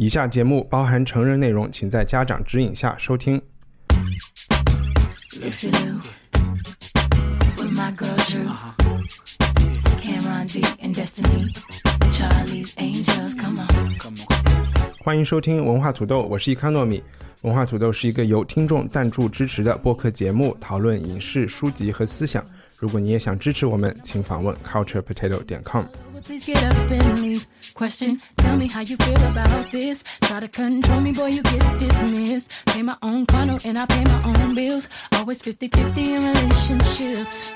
以下节目包含成人内容，请在家长指引下收听。欢迎收听文化土豆，我是伊康糯米。文化土豆是一个由听众赞助支持的播客节目，讨论影视、书籍和思想。如果你也想支持我们，请访问 culturepotato 点 com。Please get up and leave. Question, tell me how you feel about this. Try to control me, boy, you get dismissed. Pay my own condo and I pay my own bills. Always 50-50 in relationships.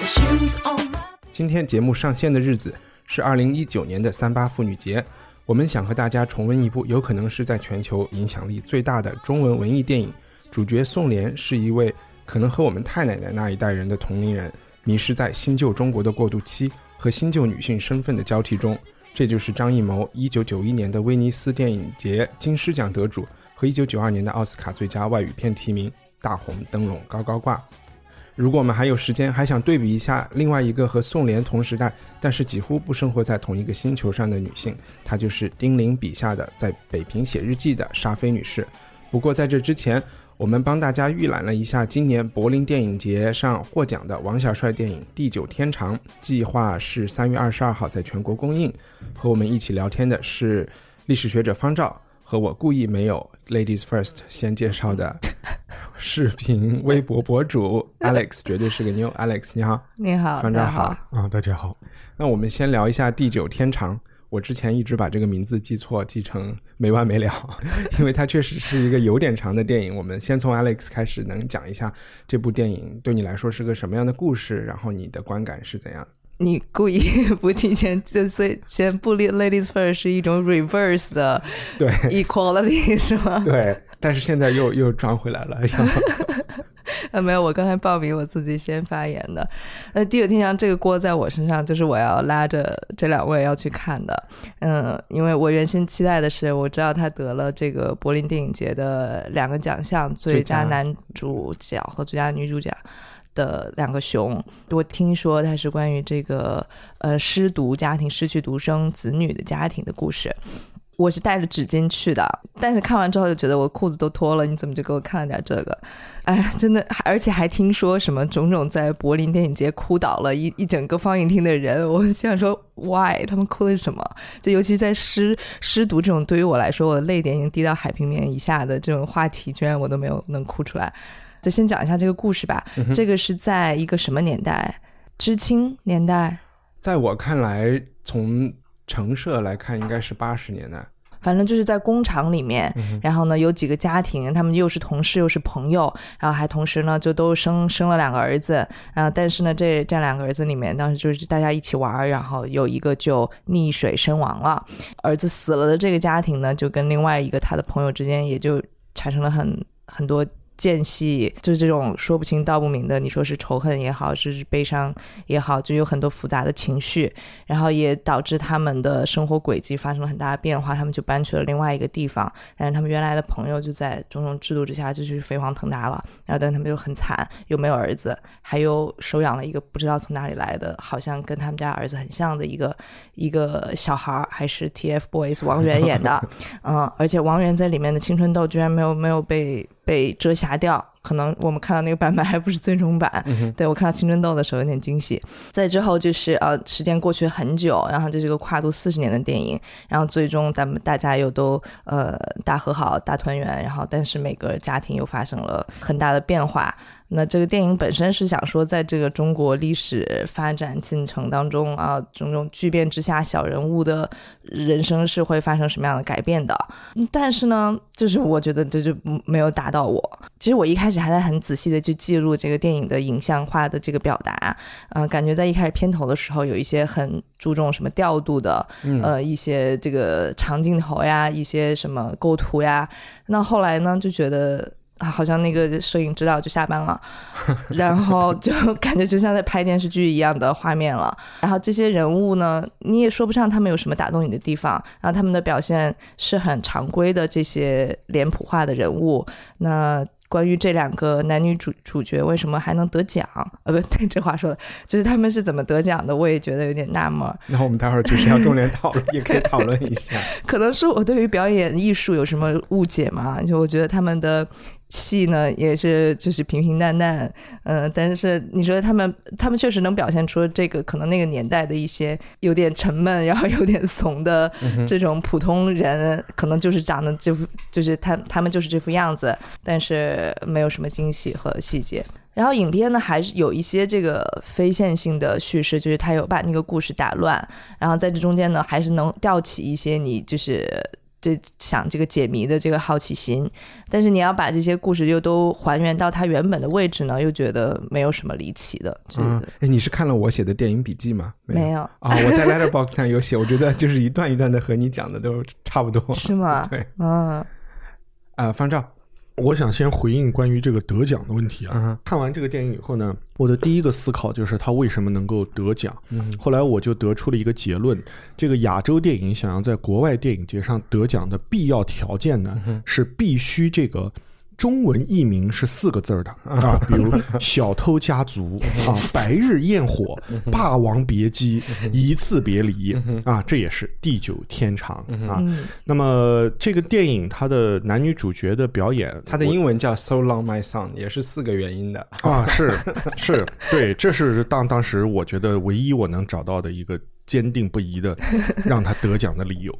The shoes on my 今天节目上线的日子是二零一九年的三八妇女节，我们想和大家重温一部有可能是在全球影响力最大的中文文艺电影。主角宋濂是一位可能和我们太奶奶那一代人的同龄人，迷失在新旧中国的过渡期和新旧女性身份的交替中。这就是张艺谋一九九一年的威尼斯电影节金狮奖得主和一九九二年的奥斯卡最佳外语片提名，大红灯笼高高挂。如果我们还有时间，还想对比一下另外一个和宋濂同时代，但是几乎不生活在同一个星球上的女性，她就是丁玲笔下的在北平写日记的沙菲女士。不过在这之前，我们帮大家预览了一下今年柏林电影节上获奖的王小帅电影《地久天长》，计划是三月二十二号在全国公映。和我们一起聊天的是历史学者方照和我故意没有 Ladies First 先介绍的视频微博博主 Alex，绝对是个妞。Alex 你好，你好，方照好。啊，大家好。那我们先聊一下《地久天长》。我之前一直把这个名字记错，记成没完没了，因为它确实是一个有点长的电影。我们先从 Alex 开始，能讲一下这部电影对你来说是个什么样的故事，然后你的观感是怎样？你故意 不提前，就所以先不列 ladies first 是一种 reverse 的对 equality 是吗？对，但是现在又又转回来了。呃，没有，我刚才报名我自己先发言的。呃，地久天长这个锅在我身上，就是我要拉着这两位要去看的。嗯，因为我原先期待的是，我知道他得了这个柏林电影节的两个奖项，最佳最佳男主角和最佳女主角。的两个熊，我听说它是关于这个呃失独家庭失去独生子女的家庭的故事。我是带着纸巾去的，但是看完之后就觉得我裤子都脱了，你怎么就给我看了点这个？哎，真的，而且还听说什么种种在柏林电影节哭倒了一一整个放映厅的人，我想说 why 他们哭的是什么？就尤其在失失独这种对于我来说，我的泪点已经滴到海平面以下的这种话题，居然我都没有能哭出来。就先讲一下这个故事吧。这个是在一个什么年代？知青年代，在我看来，从成设来看，应该是八十年代。反正就是在工厂里面，然后呢有几个家庭，他们又是同事又是朋友，然后还同时呢就都生生了两个儿子，然后但是呢这这两个儿子里面当时就是大家一起玩，然后有一个就溺水身亡了，儿子死了的这个家庭呢就跟另外一个他的朋友之间也就产生了很很多。间隙就是这种说不清道不明的，你说是仇恨也好，是悲伤也好，就有很多复杂的情绪，然后也导致他们的生活轨迹发生了很大的变化，他们就搬去了另外一个地方，但是他们原来的朋友就在种种制度之下就去飞黄腾达了，然后但他们就很惨，又没有儿子，还有收养了一个不知道从哪里来的，好像跟他们家儿子很像的一个一个小孩，还是 TFBOYS 王源演的，嗯，而且王源在里面的青春痘居然没有没有被被遮瑕掉，可能我们看到那个版本还不是最终版。对我看到青春痘的时候有点惊喜。再之后就是呃，时间过去很久，然后这是一个跨度四十年的电影，然后最终咱们大家又都呃大和好、大团圆，然后但是每个家庭又发生了很大的变化。那这个电影本身是想说，在这个中国历史发展进程当中啊，种种巨变之下，小人物的人生是会发生什么样的改变的。嗯但是呢，就是我觉得这就没有打到我。其实我一开始还在很仔细的去记录这个电影的影像化的这个表达，呃，感觉在一开始片头的时候有一些很注重什么调度的，呃，一些这个长镜头呀，一些什么构图呀。那后来呢，就觉得。啊，好像那个摄影指导就下班了，然后就感觉就像在拍电视剧一样的画面了。然后这些人物呢，你也说不上他们有什么打动你的地方，然后他们的表现是很常规的这些脸谱化的人物。那关于这两个男女主主角为什么还能得奖？呃，不对，这话说的就是他们是怎么得奖的，我也觉得有点纳闷。那我们待会儿就是要重点讨论，也可以讨论一下。可能是我对于表演艺术有什么误解嘛？就我觉得他们的戏呢也是就是平平淡淡，嗯、但是你说他们他们确实能表现出这个可能那个年代的一些有点沉闷，然后有点怂的这种普通人，可能就是长得这副就是他他们就是这副样子，但是没有什么惊喜和细节。然后影片呢，还是有一些这个非线性的叙事，就是他有把那个故事打乱，然后在这中间呢，还是能吊起一些你就是这想这个解谜的这个好奇心。但是你要把这些故事又都还原到它原本的位置呢，又觉得没有什么离奇的。就是嗯，哎，你是看了我写的电影笔记吗？没有啊，我在 Letterbox 上有写，我觉得就是一段一段的和你讲的都差不多。是吗？对，嗯啊，方丈，我想先回应关于这个得奖的问题啊。看完这个电影以后呢，我的第一个思考就是他为什么能够得奖。嗯后来我就得出了一个结论：这个亚洲电影想要在国外电影节上得奖的必要条件呢，嗯是必须这个。中文译名是四个字儿的啊，比如《小偷家族》啊，《白日焰火》《霸王别姬》《一次别离》啊，这也是地久天长啊。嗯那么这个电影它的男女主角的表演，它的英文叫 So Long My Son，也是四个元音的。啊，是 是，对，这是当当时我觉得唯一我能找到的一个坚定不移的让他得奖的理由。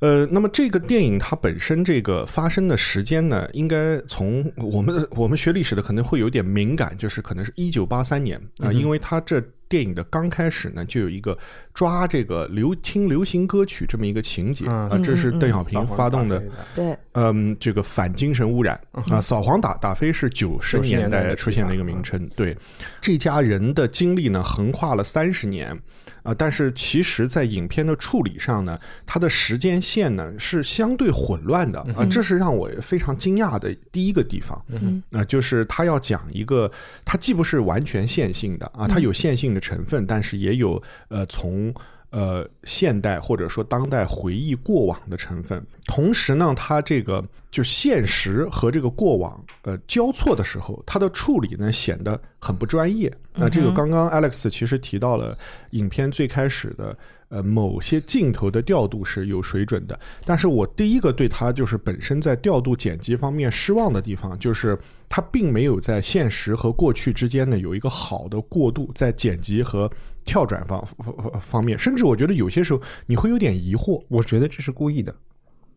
呃，那么这个电影它本身这个发生的时间呢，应该从我们我们学历史的可能会有点敏感，就是可能是一九八三年啊、因为它这电影的刚开始呢，就有一个抓这个流听流行歌曲这么一个情节嗯啊，这是邓小平发动的对，嗯，这个反精神污染啊，扫黄打打非是九十90年年代出现的一个名称。对，这家人的经历呢，横跨了三十年啊，但是其实，在影片的处理上呢，它的时间线呢是相对混乱的啊，这是让我非常惊讶的第一个地方。嗯，啊，就是他要讲一个，他既不是完全线性的啊，它有线性的成分，但是也有呃从。呃，现代或者说当代回忆过往的成分，同时呢，它这个就现实和这个过往呃交错的时候，它的处理呢显得很不专业。那、这个刚刚 Alex 其实提到了影片最开始的呃某些镜头的调度是有水准的，但是我第一个对它就是本身在调度剪辑方面失望的地方，就是它并没有在现实和过去之间呢有一个好的过渡，在剪辑和跳转方方方面，甚至我觉得有些时候你会有点疑惑，我觉得这是故意的。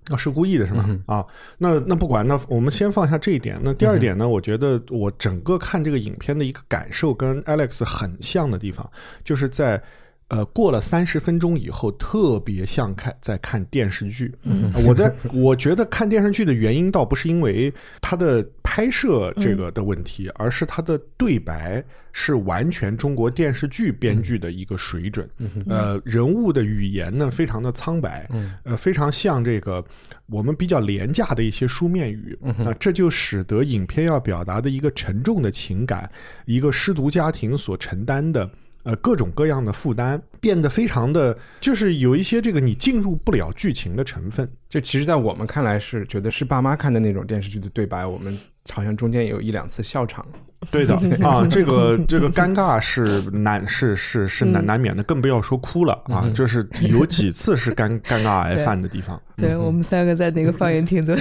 啊，是故意的是吗？啊，那那不管，那我们先放下这一点。那第二点呢，我觉得我整个看这个影片的一个感受跟 Alex 很像的地方，就是在。呃，过了三十分钟以后，特别像看在看电视剧。呃 我在我觉得看电视剧的原因，倒不是因为它的拍摄这个的问题，而是它的对白是完全中国电视剧编剧的一个水准。呃，人物的语言呢，非常的苍白，呃，非常像这个我们比较廉价的一些书面语啊、这就使得影片要表达的一个沉重的情感，一个失独家庭所承担的。呃，各种各样的负担变得非常的，就是有一些这个你进入不了剧情的成分。就其实，在我们看来是觉得是爸妈看的那种电视剧的对白，我们好像中间有一两次笑场。对的 啊，这个 这个尴尬是难是是是难难免的，更不要说哭了啊，就是有几次是尴尴尬癌犯的地方。对我们三个在那个放映厅都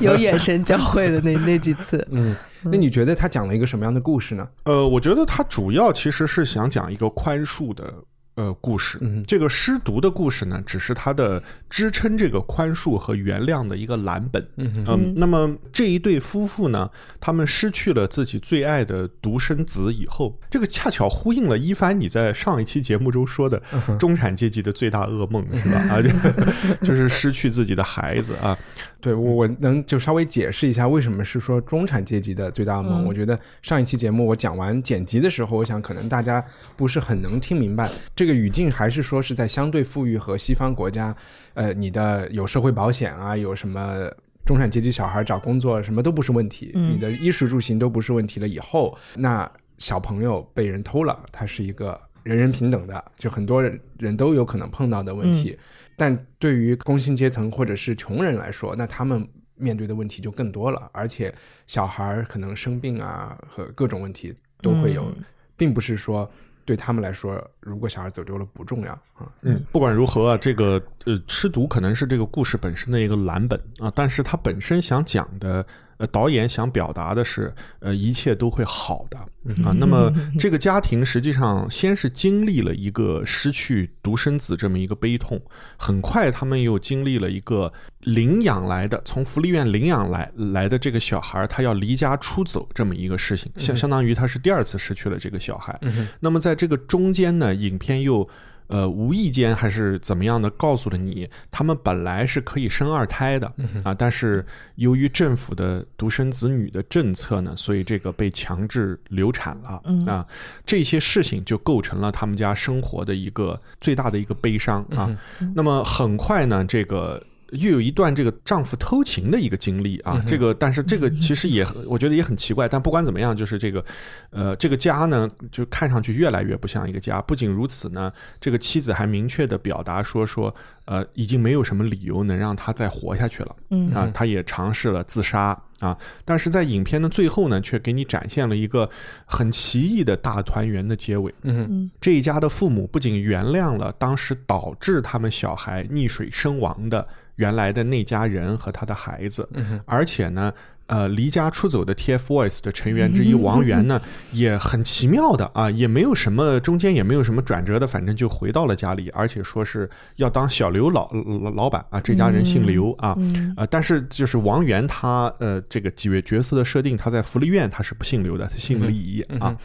有眼神交汇的那那几次。嗯，那你觉得他讲了一个什么样的故事呢？呃，我觉得他主要其实是想讲一个宽恕的。呃故事。嗯这个失独的故事呢，只是它的支撑这个宽恕和原谅的一个蓝本。嗯那么这一对夫妇呢，他们失去了自己最爱的独生子以后，这个恰巧呼应了一帆你在上一期节目中说的中产阶级的最大噩梦，是吧？啊，就 就是失去自己的孩子啊。对我我能就稍微解释一下为什么是说中产阶级的最大梦。我觉得上一期节目我讲完剪辑的时候，我想可能大家不是很能听明白这个语境，还是说是在相对富裕和西方国家，呃，你的有社会保险啊，有什么。中产阶级小孩找工作什么都不是问题，你的衣食住行都不是问题了。以后那小朋友被人偷了，他是一个人人平等的，就很多人人都有可能碰到的问题。但对于工薪阶层或者是穷人来说，那他们面对的问题就更多了，而且小孩可能生病啊和各种问题都会有，并不是说对他们来说，如果小孩走丢了不重要啊。嗯，不管如何啊，这个呃，吃毒可能是这个故事本身的一个蓝本啊，但是它本身想讲的，呃，导演想表达的是，呃，一切都会好的啊。那么这个家庭实际上先是经历了一个失去独生子这么一个悲痛，很快他们又经历了一个领养来的，从福利院领养来来的这个小孩，他要离家出走这么一个事情，相相当于他是第二次失去了这个小孩。那么在这个中间呢，影片又。呃，无意间还是怎么样的，告诉了你，他们本来是可以生二胎的啊，但是由于政府的独生子女的政策呢，所以这个被强制流产了啊，这些事情就构成了他们家生活的一个最大的一个悲伤啊。那么很快呢，这个。又有一段这个丈夫偷情的一个经历啊，这个但是这个 其实也我觉得也很奇怪，但不管怎么样，就是这个，呃，这个家呢就看上去越来越不像一个家。不仅如此呢，这个妻子还明确的表达说说，呃，已经没有什么理由能让他再活下去了。嗯啊，他也尝试了自杀啊，但是在影片的最后呢，却给你展现了一个很奇异的大团圆的结尾。嗯这一家的父母不仅原谅了当时导致他们小孩溺水身亡的原来的那家人和他的孩子，而且呢。呃，离家出走的 TFBOYS 的成员之一王源呢，也很奇妙的啊，也没有什么中间也没有什么转折的，反正就回到了家里，而且说是要当小刘老老老板啊，这家人姓刘啊，呃，但是就是王源他呃这个几位角色的设定，他在福利院他是不姓刘的，他姓李啊，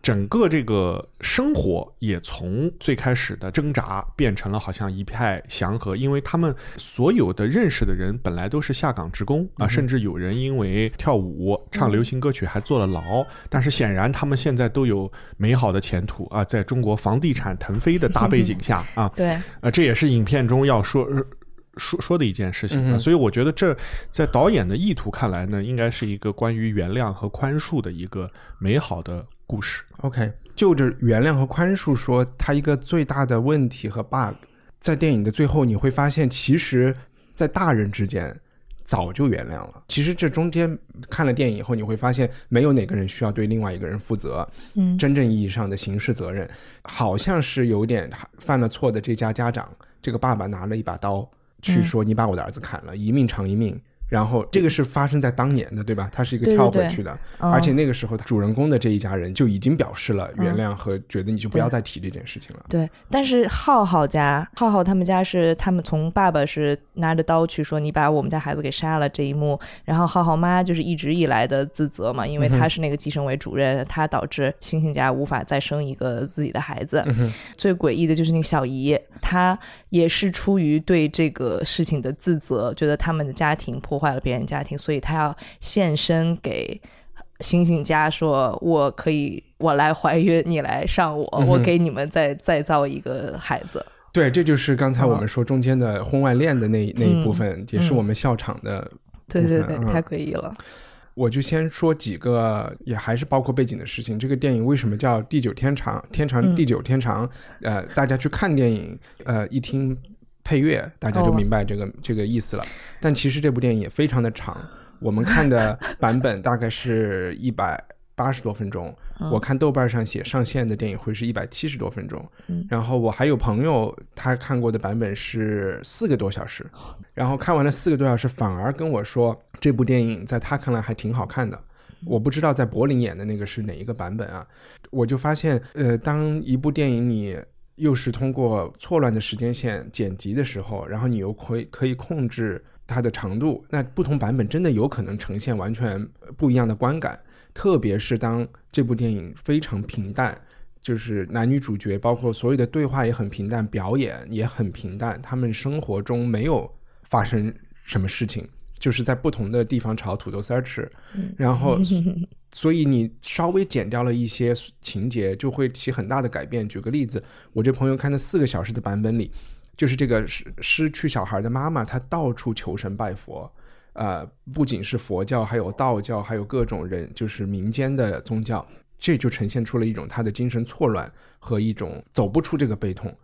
整个这个生活也从最开始的挣扎变成了好像一派祥和，因为他们所有的认识的人本来都是下岗职工啊，甚至有人因为跳舞、唱流行歌曲还坐了牢，但是显然他们现在都有美好的前途啊，在中国房地产腾飞的大背景下啊，对，呃，这也是影片中要说。说说的一件事情啊，所以我觉得这在导演的意图看来呢，应该是一个关于原谅和宽恕的一个美好的故事。OK，就着原谅和宽恕说，它一个最大的问题和 bug，在电影的最后你会发现，其实，在大人之间早就原谅了。其实这中间看了电影以后，你会发现，没有哪个人需要对另外一个人负责。嗯真正意义上的刑事责任，好像是有点犯了错的这家家长，这个爸爸拿了一把刀去说：“你把我的儿子砍了，一命偿一命。”然后这个是发生在当年的，对吧？它是一个跳回去的，嗯而且那个时候主人公的这一家人就已经表示了原谅和觉得你就不要再提这件事情了。对，但是浩浩家，浩浩他们家是他们从爸爸是拿着刀去说你把我们家孩子给杀了这一幕，然后浩浩妈就是一直以来的自责嘛，因为他是那个计生委主任，他导致星星家无法再生一个自己的孩子。最诡异的就是那个小姨，她也是出于对这个事情的自责，觉得他们的家庭破坏了别人家庭，所以他要献身给。星星家说：“我可以，我来怀孕，你来上我，我给你们再再造一个孩子。对，这就是刚才我们说中间的婚外恋的那那一部嗯分，也是我们笑场的。对对对，嗯太诡异了。我就先说几个，也还是包括背景的事情。这个电影为什么叫《地久天长》？天长嗯地久天长。呃，大家去看电影，呃，一听配乐，大家就哦明白这个、这个意思了。但其实这部电影也非常的长，我们看的 版本大概是一百八十多分钟。嗯我看豆瓣上写上线的电影会是一百七十多分钟。嗯然后我还有朋友他看过的版本是四个多小时，然后看完了四个多小时，反而跟我说这部电影在他看来还挺好看的。我不知道在柏林演的那个是哪一个版本啊？我就发现，呃，当一部电影你又是通过错乱的时间线剪辑的时候，然后你又可以可以控制它的长度，那不同版本真的有可能呈现完全不一样的观感。特别是当这部电影非常平淡，就是男女主角包括所有的对话也很平淡，表演也很平淡，他们生活中没有发生什么事情，就是在不同的地方炒土豆丝儿吃，然后。所以你稍微减掉了一些情节，就会起很大的改变。举个例子，我这朋友看的四个小时的版本里，就是这个失失去小孩的妈妈，她到处求神拜佛，呃，不仅是佛教，还有道教，还有各种人，就是民间的宗教，这就呈现出了一种她的精神错乱和一种走不出这个悲痛。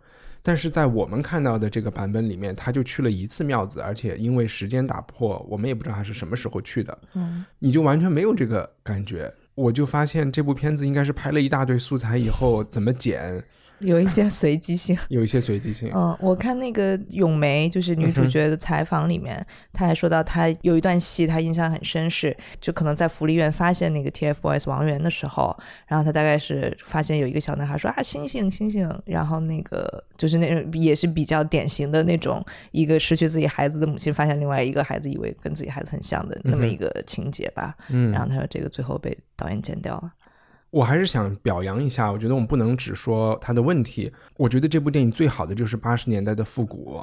但是在我们看到的这个版本里面，他就去了一次庙子，而且因为时间打破，我们也不知道他是什么时候去的。嗯，你就完全没有这个感觉。我就发现这部片子应该是拍了一大堆素材以后怎么剪。有一些随机性，有一些随机性。嗯，我看那个咏梅就是女主角的采访里面，她还说到她有一段戏，她印象很深，是就可能在福利院发现那个 TFBOYS 王源的时候，然后她大概是发现有一个小男孩说啊星星星星，然后那个就是那种也是比较典型的那种一个失去自己孩子的母亲发现另外一个孩子以为跟自己孩子很像的那么一个情节吧。嗯，然后她说这个最后被导演剪掉了。我还是想表扬一下，我觉得我们不能只说它的问题。我觉得这部电影最好的就是八十年代的复古。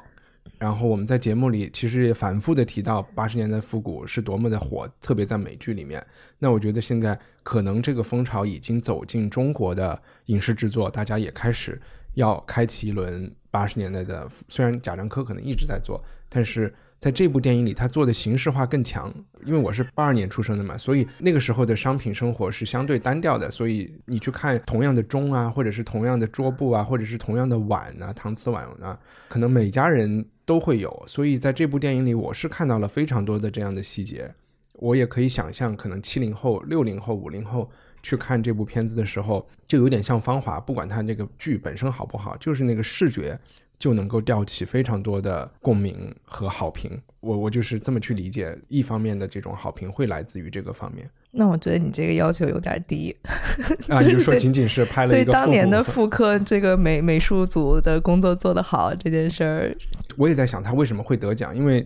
然后我们在节目里其实也反复的提到八十年代复古是多么的火，特别在美剧里面。那我觉得现在可能这个风潮已经走进中国的影视制作，大家也开始要开启一轮八十年代的。虽然贾樟柯可能一直在做，但是。在这部电影里，他做的形式化更强。因为我是八二年出生的嘛，所以那个时候的商品生活是相对单调的。所以你去看同样的钟啊，或者是同样的桌布啊，或者是同样的碗啊，搪瓷碗啊，可能每家人都会有。所以在这部电影里，我是看到了非常多的这样的细节。我也可以想象，可能七零后、六零后、五零后去看这部片子的时候，就有点像《芳华》，不管它这个剧本身好不好，就是那个视觉。就能够吊起非常多的共鸣和好评，我我就是这么去理解，一方面的这种好评会来自于这个方面。那我觉得你这个要求有点低啊，你就说仅仅是拍了一个对当年的复刻这个美美术组的工作做得好这件事儿，我也在想他为什么会得奖，因为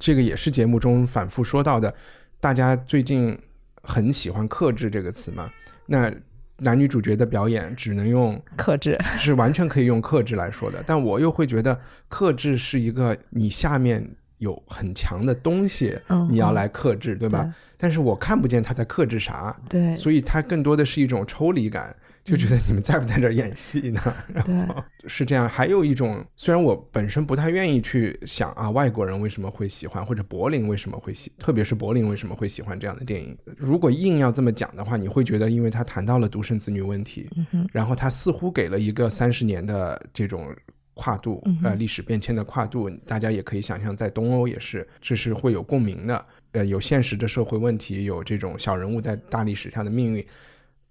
这个也是节目中反复说到的，大家最近很喜欢“克制”这个词嘛，那。男女主角的表演只能用克制，是完全可以用克制来说的。但我又会觉得克制是一个你下面有很强的东西，你要来克制，对吧？但是我看不见他在克制啥，对，所以它更多的是一种抽离感。就觉得你们在不在这演戏呢？然后是这样。还有一种，虽然我本身不太愿意去想啊，外国人为什么会喜欢，或者柏林为什么会喜，特别是柏林为什么会喜欢这样的电影。如果硬要这么讲的话，你会觉得，因为他谈到了独生子女问题，然后他似乎给了一个三十年的这种跨度，呃，历史变迁的跨度。大家也可以想象，在东欧也是，这是会有共鸣的。呃，有现实的社会问题，有这种小人物在大历史上的命运。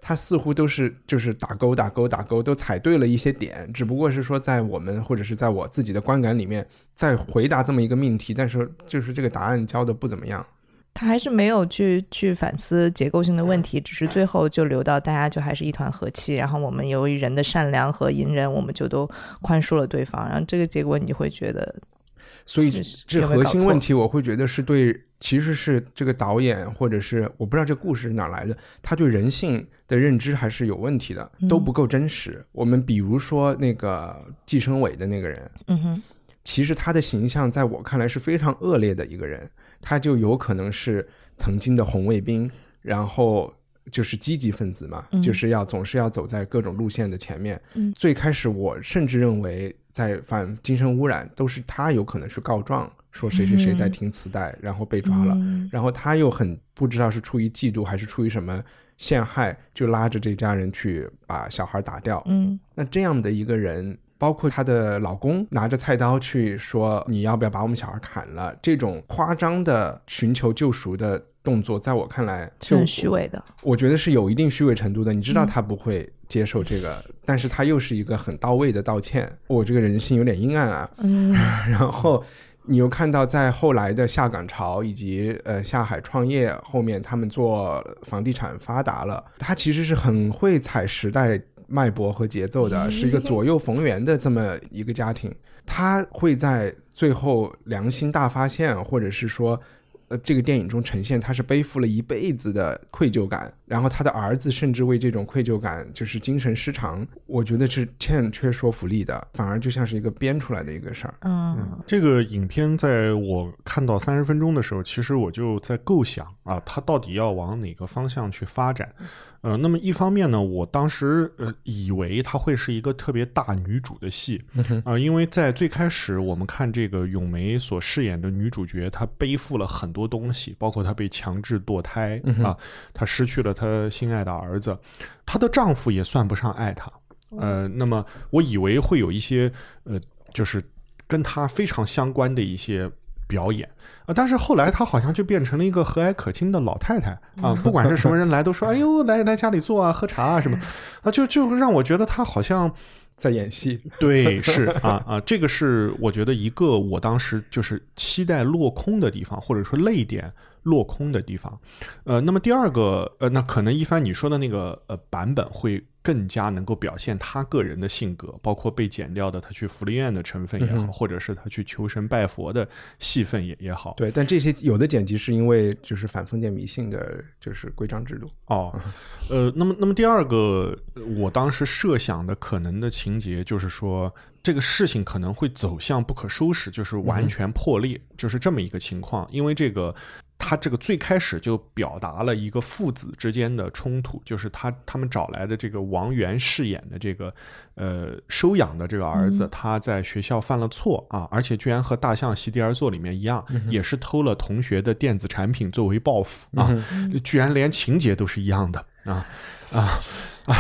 他似乎都是就是打勾打勾打勾，都踩对了一些点，只不过是说在我们或者是在我自己的观感里面，在回答这么一个命题，但是就是这个答案教的不怎么样。他还是没有去去反思结构性的问题，只是最后就留到大家就还是一团和气，然后我们由于人的善良和隐忍，我们就都宽恕了对方，然后这个结果你就会觉得。所以这核心问题，我会觉得是对，其实是这个导演或者是我不知道这故事是哪来的，他对人性的认知还是有问题的，都不够真实。我们比如说那个计生委的那个人，嗯哼，其实他的形象在我看来是非常恶劣的一个人，他就有可能是曾经的红卫兵，然后就是积极分子嘛，就是要总是要走在各种路线的前面。最开始我甚至认为。在反精神污染，都是他有可能去告状，说谁谁谁在听磁带，然后被抓了，然后他又很不知道是出于嫉妒还是出于什么陷害，就拉着这家人去把小孩打掉。嗯，那这样的一个人，包括她的老公拿着菜刀去说你要不要把我们小孩砍了，这种夸张的寻求救赎的。动作在我看来是很虚伪的，我觉得是有一定虚伪程度的。你知道他不会接受这个，但是他又是一个很到位的道歉。我这个人性有点阴暗啊。嗯，然后你又看到在后来的下岗潮以及呃下海创业后面，他们做房地产发达了，他其实是很会踩时代脉搏和节奏的，是一个左右逢源的这么一个家庭。他会在最后良心大发现，或者是说。呃，这个电影中呈现他是背负了一辈子的愧疚感，然后他的儿子甚至为这种愧疚感就是精神失常，我觉得是欠缺说服力的，反而就像是一个编出来的一个事儿。嗯，这个影片在我看到三十分钟的时候，其实我就在构想啊，它到底要往哪个方向去发展。呃，那么一方面呢，我当时呃以为它会是一个特别大女主的戏，啊、因为在最开始我们看这个咏梅所饰演的女主角，她背负了很多东西，包括她被强制堕胎啊，她失去了她心爱的儿子，她的丈夫也算不上爱她，呃，那么我以为会有一些呃，就是跟她非常相关的一些表演。啊！但是后来她好像就变成了一个和蔼可亲的老太太 啊，不管是什么人来都说：“哎呦，来来家里坐啊，喝茶啊什么。”啊，就就让我觉得她好像在演戏。对，是啊啊，这个是我觉得一个我当时就是期待落空的地方，或者说泪点落空的地方。呃，那么第二个呃，那可能一帆你说的那个呃版本会更加能够表现他个人的性格，包括被剪掉的他去福利院的成分也好，或者是他去求神拜佛的戏份也也好。对，但这些有的剪辑是因为就是反封建迷信的，就是规章制度。哦，呃，那么那么第二个，我当时设想的可能的情节就是说，这个事情可能会走向不可收拾，就是完全破裂，就是这么一个情况。因为这个，他这个最开始就表达了一个父子之间的冲突，就是他他们找来的这个王源饰演的这个呃收养的这个儿子，他在学校犯了错啊，而且居然和《大象席地而坐》里面一样，也是偷了同学的电子产品作为报复啊，居然连情节都是一样的啊 啊啊！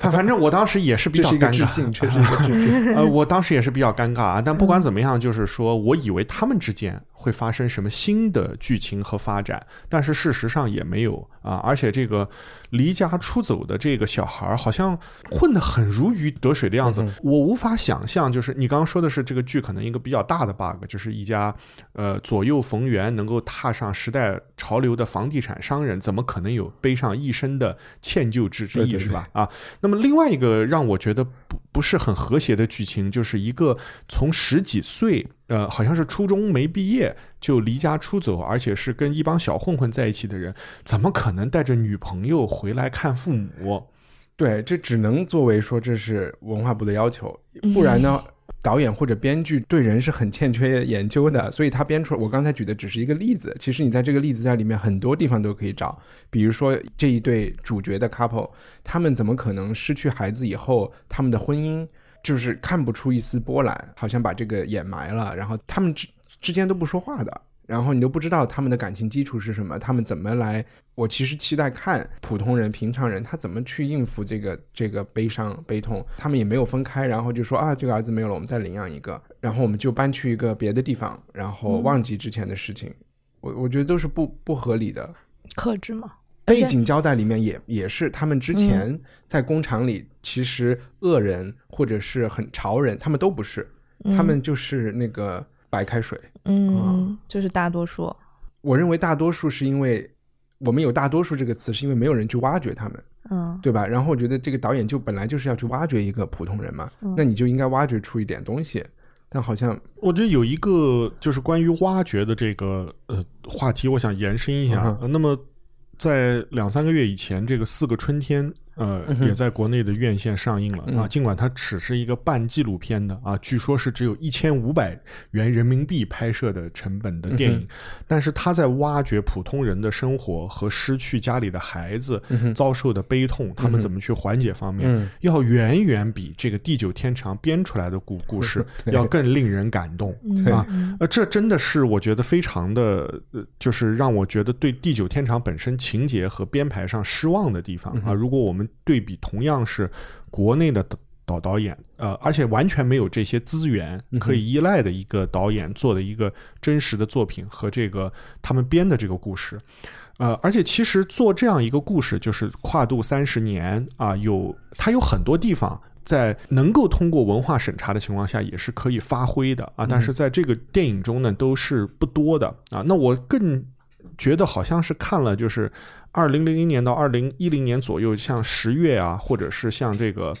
反反正我当时也是比较尴尬，致敬，这是一个致敬。呃，我当时也是比较尴尬啊。但不管怎么样，就是说我以为他们之间会发生什么新的剧情和发展，但是事实上也没有啊。而且这个离家出走的这个小孩儿，好像混得很如鱼得水的样子。我无法想象，就是你刚刚说的是这个剧可能一个比较大的 bug，就是一家呃左右逢源能够踏上时代潮流的房地产商人，怎么可能有背上一身的歉疚之之意，是吧？啊，那么另外一个让我觉得不不是很和谐的剧情，就是一个从十几岁，呃，好像是初中没毕业就离家出走，而且是跟一帮小混混在一起的人，怎么可能带着女朋友回来看父母？对，这只能作为说这是文化部的要求，不然呢，导演或者编剧对人是很欠缺研究的，所以他编出来我刚才举的只是一个例子，其实你在这个例子在里面很多地方都可以找，比如说这一对主角的 couple，他们怎么可能失去孩子以后，他们的婚姻就是看不出一丝波澜，好像把这个掩埋了，然后他们之之间都不说话的。然后你都不知道他们的感情基础是什么，他们怎么来？我其实期待看普通人、平常人他怎么去应付这个这个悲伤、悲痛。他们也没有分开，然后就说啊，这个儿子没有了，我们再领养一个，然后我们就搬去一个别的地方，然后忘记之前的事情。我我觉得都是不不合理的。克制嘛。背景交代里面也也是他们之前在工厂里，其实恶人或者是很潮人，他们都不是，他们就是那个白开水。嗯，就是大多数。我认为大多数是因为我们有“大多数”这个词，是因为没有人去挖掘他们，嗯对吧？然后我觉得这个导演就本来就是要去挖掘一个普通人嘛，那你就应该挖掘出一点东西。但好像我觉得有一个就是关于挖掘的这个呃话题，我想延伸一下。嗯呃那么在两三个月以前，这个《四个春天》呃、嗯也在国内的院线上映了、嗯啊。尽管它只是一个半纪录片的啊，据说是只有一千五百元人民币拍摄的成本的电影，嗯但是它在挖掘普通人的生活和失去家里的孩子、遭受的悲痛，他们怎么去缓解方面，嗯要远远比这个地久天长编出来的故故事 要更令人感动嗯啊！呃，这真的是我觉得非常的，呃，就是让我觉得对地久天长本身情节和编排上失望的地方啊。如果我们对比同样是国内的导导导演，呃，而且完全没有这些资源可以依赖的一个导演做的一个真实的作品和这个他们编的这个故事，呃，而且其实做这样一个故事，就是跨度三十年啊，有它有很多地方在能够通过文化审查的情况下，也是可以发挥的啊。但是在这个电影中呢，都是不多的啊。那我更觉得好像是看了就是二零零零年到二零一零年左右，像十月啊，或者是像这个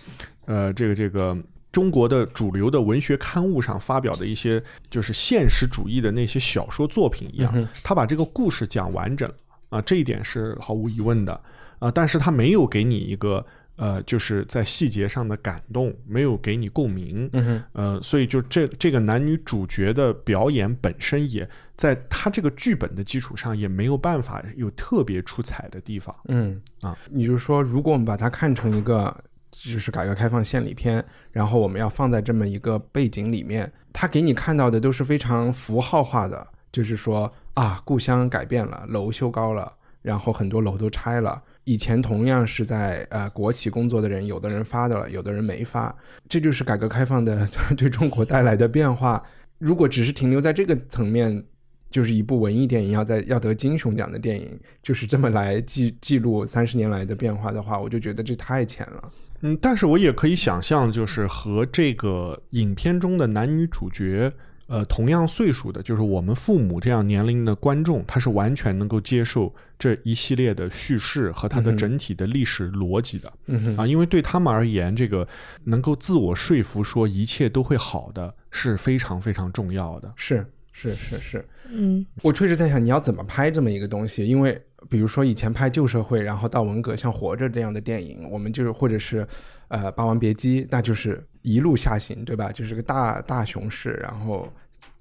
呃这个这个。中国的主流的文学刊物上发表的一些就是现实主义的那些小说作品一样，他把这个故事讲完整了啊，这一点是毫无疑问的。啊，但是他没有给你一个呃，就是在细节上的感动，没有给你共鸣，呃，所以就这这个男女主角的表演本身也在他这个剧本的基础上也没有办法有特别出彩的地方，嗯啊，你就说，如果我们把它看成一个就是改革开放献礼片，然后我们要放在这么一个背景里面，它给你看到的都是非常符号化的，就是说啊，故乡改变了，楼修高了，然后很多楼都拆了。以前同样是在呃国企工作的人，有的人发的了，有的人没发，这就是改革开放的 对中国带来的变化。如果只是停留在这个层面，就是一部文艺电影要在要得金熊奖的电影，就是这么来记记录三十年来的变化的话，我就觉得这太浅了。嗯，但是我也可以想象，就是和这个影片中的男女主角，呃，同样岁数的，就是我们父母这样年龄的观众，他是完全能够接受这一系列的叙事和他的整体的历史逻辑的。嗯啊，因为对他们而言，这个能够自我说服说一切都会好的，是非常非常重要的。是是是是，嗯，我确实在想你要怎么拍这么一个东西，因为比如说以前拍旧社会，然后到文革像《活着》这样的电影，我们就是或者是呃《霸王别姬》，那就是一路下行，对吧？就是个大大熊市，然后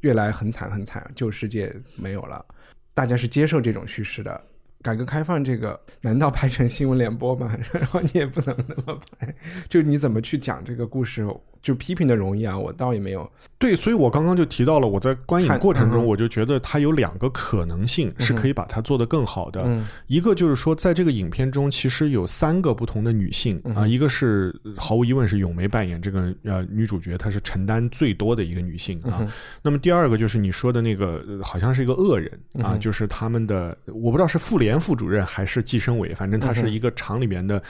越来很惨很惨，旧世界没有了，大家是接受这种叙事的。改革开放这个，难道拍成新闻联播吗？然后你也不能那么拍，就你怎么去讲这个故事？就批评的容易啊，我倒也没有。对，所以我刚刚就提到了，我在观影过程中，我就觉得它有两个可能性是可以把它做得更好的。嗯一个就是说，在这个影片中，其实有三个不同的女性嗯啊、一个是毫无疑问是咏梅扮演这个呃女主角，她是承担最多的一个女性嗯啊。那么第二个就是你说的那个，呃好像是一个恶人嗯啊，就是他们的我不知道是妇联副主任还是计生委，反正他是一个厂里面的。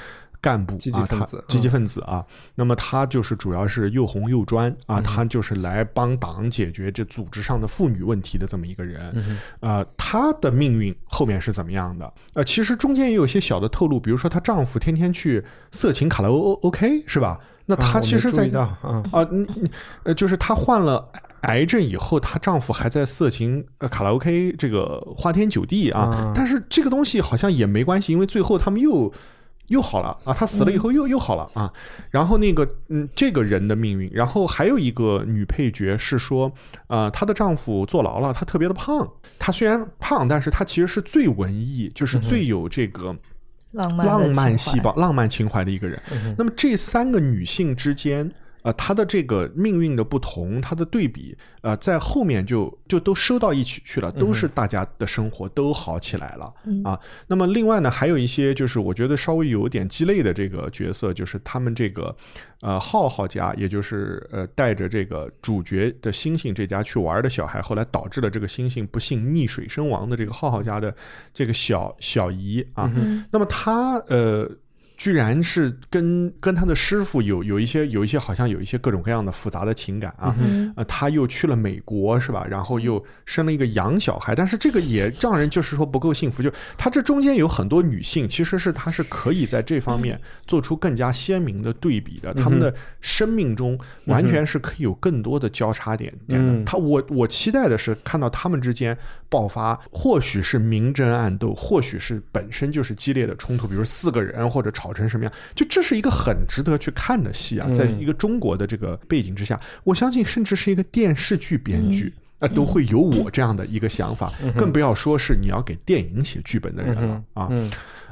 干部嗯积极啊，他分子积极嗯分子啊，那么他就是主要是又红又专啊，嗯他就是来帮党解决这组织上的妇女问题的这么一个人。嗯呃，她的命运后面是怎么样的？呃，其实中间也有一些小的透露，比如说她丈夫天天去色情卡拉 O OK 是吧？那啊我她其实在啊啊，你你呃，就是她患了癌症以后，她丈夫还在色情呃卡拉 OK 这个花天酒地啊，啊但是这个东西好像也没关系，因为最后他们又。又好了啊，她死了以后又、又好了啊，然后那个嗯，这个人的命运，然后还有一个女配角是说，呃，她的丈夫坐牢了，她特别的胖，她虽然胖，但是她其实是最文艺，就是最有这个浪漫浪漫细胞、浪漫情怀的一个人。那么这三个女性之间，呃，他的这个命运的不同，他的对比，呃，在后面就就都收到一起去了，都是大家的生活都好起来了、啊。那么另外呢，还有一些就是我觉得稍微有点鸡肋的这个角色，就是他们这个呃浩浩家，也就是呃带着这个主角的星星这家去玩的小孩，后来导致了这个星星不幸溺水身亡的这个浩浩家的这个小小姨啊。那么他呃。居然是跟跟他的师傅有有一些有一些好像有一些各种各样的复杂的情感啊，呃，他又去了美国是吧？然后又生了一个洋小孩，但是这个也让人就是说不够幸福。就他这中间有很多女性，其实是他是可以在这方面做出更加鲜明的对比的。他们的生命中完全是可以有更多的交叉点他我我期待的是看到他们之间爆发，或许是明争暗斗，或许是本身就是激烈的冲突，比如四个人或者吵成什么样，就这是一个很值得去看的戏啊，在一个中国的这个背景之下，我相信甚至是一个电视剧编剧。啊，都会有我这样的一个想法，更不要说是你要给电影写剧本的人了啊。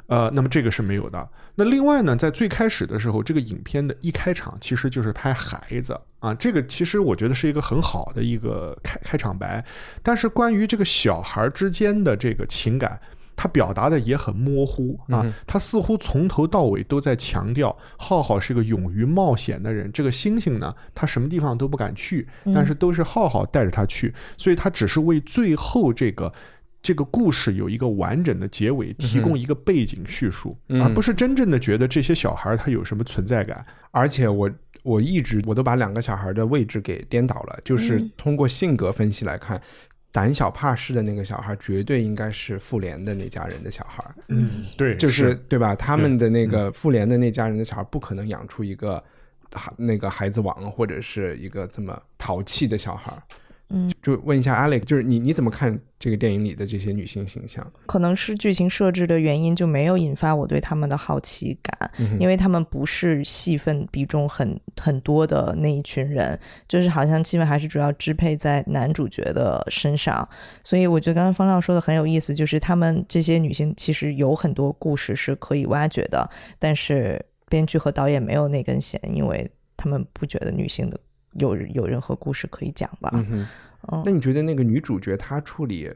呃，那么这个是没有的。那另外呢，在最开始的时候，这个影片的一开场其实就是拍孩子啊，这个其实我觉得是一个很好的一个开开场白。但是关于这个小孩之间的这个情感，他表达的也很模糊啊，他似乎从头到尾都在强调浩浩是个勇于冒险的人，这个星星呢，他什么地方都不敢去，但是都是浩浩带着他去，所以他只是为最后这个。这个故事有一个完整的结尾，提供一个背景叙述，而不是真正的觉得这些小孩他有什么存在感。而且我我一直我都把两个小孩的位置给颠倒了，就是通过性格分析来看，胆小怕事的那个小孩，绝对应该是妇联的那家人的小孩。嗯，对，就是对吧？他们的那个妇联的那家人的小孩，不可能养出一个孩那个孩子王或者是一个这么淘气的小孩。嗯，就问一下 Alex，就是你你怎么看这个电影里的这些女性形象？可能是剧情设置的原因，就没有引发我对他们的好奇感，因为他们不是戏份比重很很多的那一群人，就是好像基本还是主要支配在男主角的身上。所以我觉得刚刚方丈说的很有意思，就是他们这些女性其实有很多故事是可以挖掘的，但是编剧和导演没有那根弦，因为他们不觉得女性的。有有任何故事可以讲吧？嗯哼，那你觉得那个女主角她处理，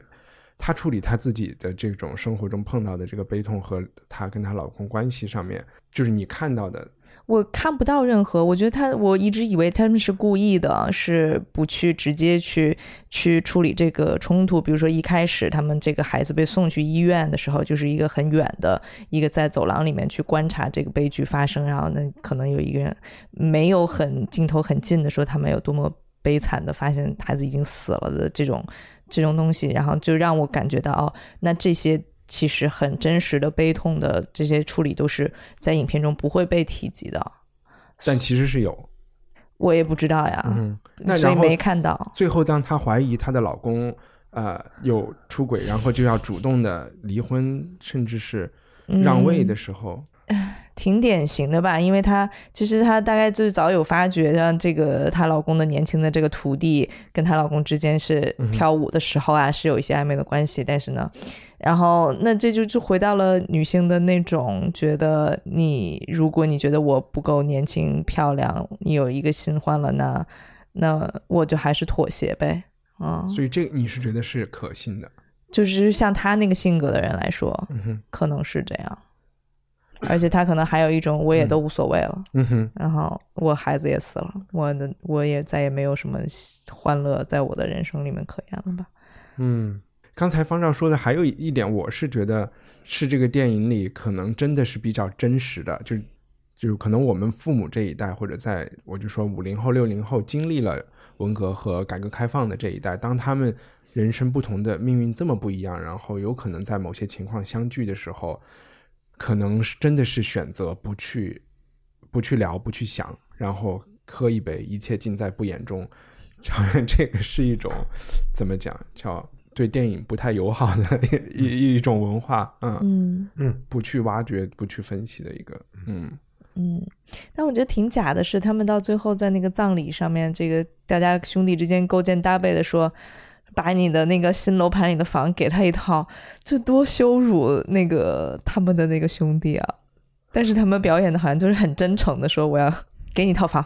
她处理她自己的这种生活中碰到的这个悲痛和她跟她老公关系上面，就是你看到的？我看不到任何，我觉得他，我一直以为他们是故意的，是不去直接去去处理这个冲突。比如说一开始他们这个孩子被送去医院的时候，就是一个很远的一个在走廊里面去观察这个悲剧发生，然后呢，可能有一个人没有很镜头很近的说他们有多么悲惨的发现孩子已经死了的这种这种东西，然后就让我感觉到哦，那这些。其实很真实的悲痛的这些处理都是在影片中不会被提及的，但其实是有，我也不知道呀，嗯，所以没看到。最后，当她怀疑她的老公呃有出轨，然后就要主动的离婚，甚至是让位的时候。挺典型的吧，因为她其实她大概就是早有发觉，让这个她老公的年轻的这个徒弟跟她老公之间是跳舞的时候啊，是有一些暧昧的关系。但是呢，然后那这就就回到了女性的那种觉得，你如果你觉得我不够年轻漂亮，你有一个新欢了，那那我就还是妥协呗。啊，所以这你是觉得是可信的？就是像她那个性格的人来说，可能是这样。而且他可能还有一种，我也都无所谓了。嗯哼，然后我孩子也死了，我的我也再也没有什么欢乐在我的人生里面可言了吧？嗯，刚才方丈说的还有一点，我是觉得是这个电影里可能真的是比较真实的，就就可能我们父母这一代，或者在我就说五零后、六零后经历了文革和改革开放的这一代，当他们人生不同的命运这么不一样，然后有可能在某些情况相聚的时候。可能是真的是选择不去，不去聊，不去想，然后喝一杯，一切尽在不言中。这个是一种怎么讲？叫对电影不太友好的一一种文化。嗯嗯嗯，不去挖掘，不去分析的一个。嗯嗯，但我觉得挺假的是，他们到最后在那个葬礼上面，这个大家兄弟之间勾肩搭背的说。把你的那个新楼盘里的房给他一套，这多羞辱那个他们的那个兄弟啊！但是他们表演的好像就是很真诚的说我要给你套房。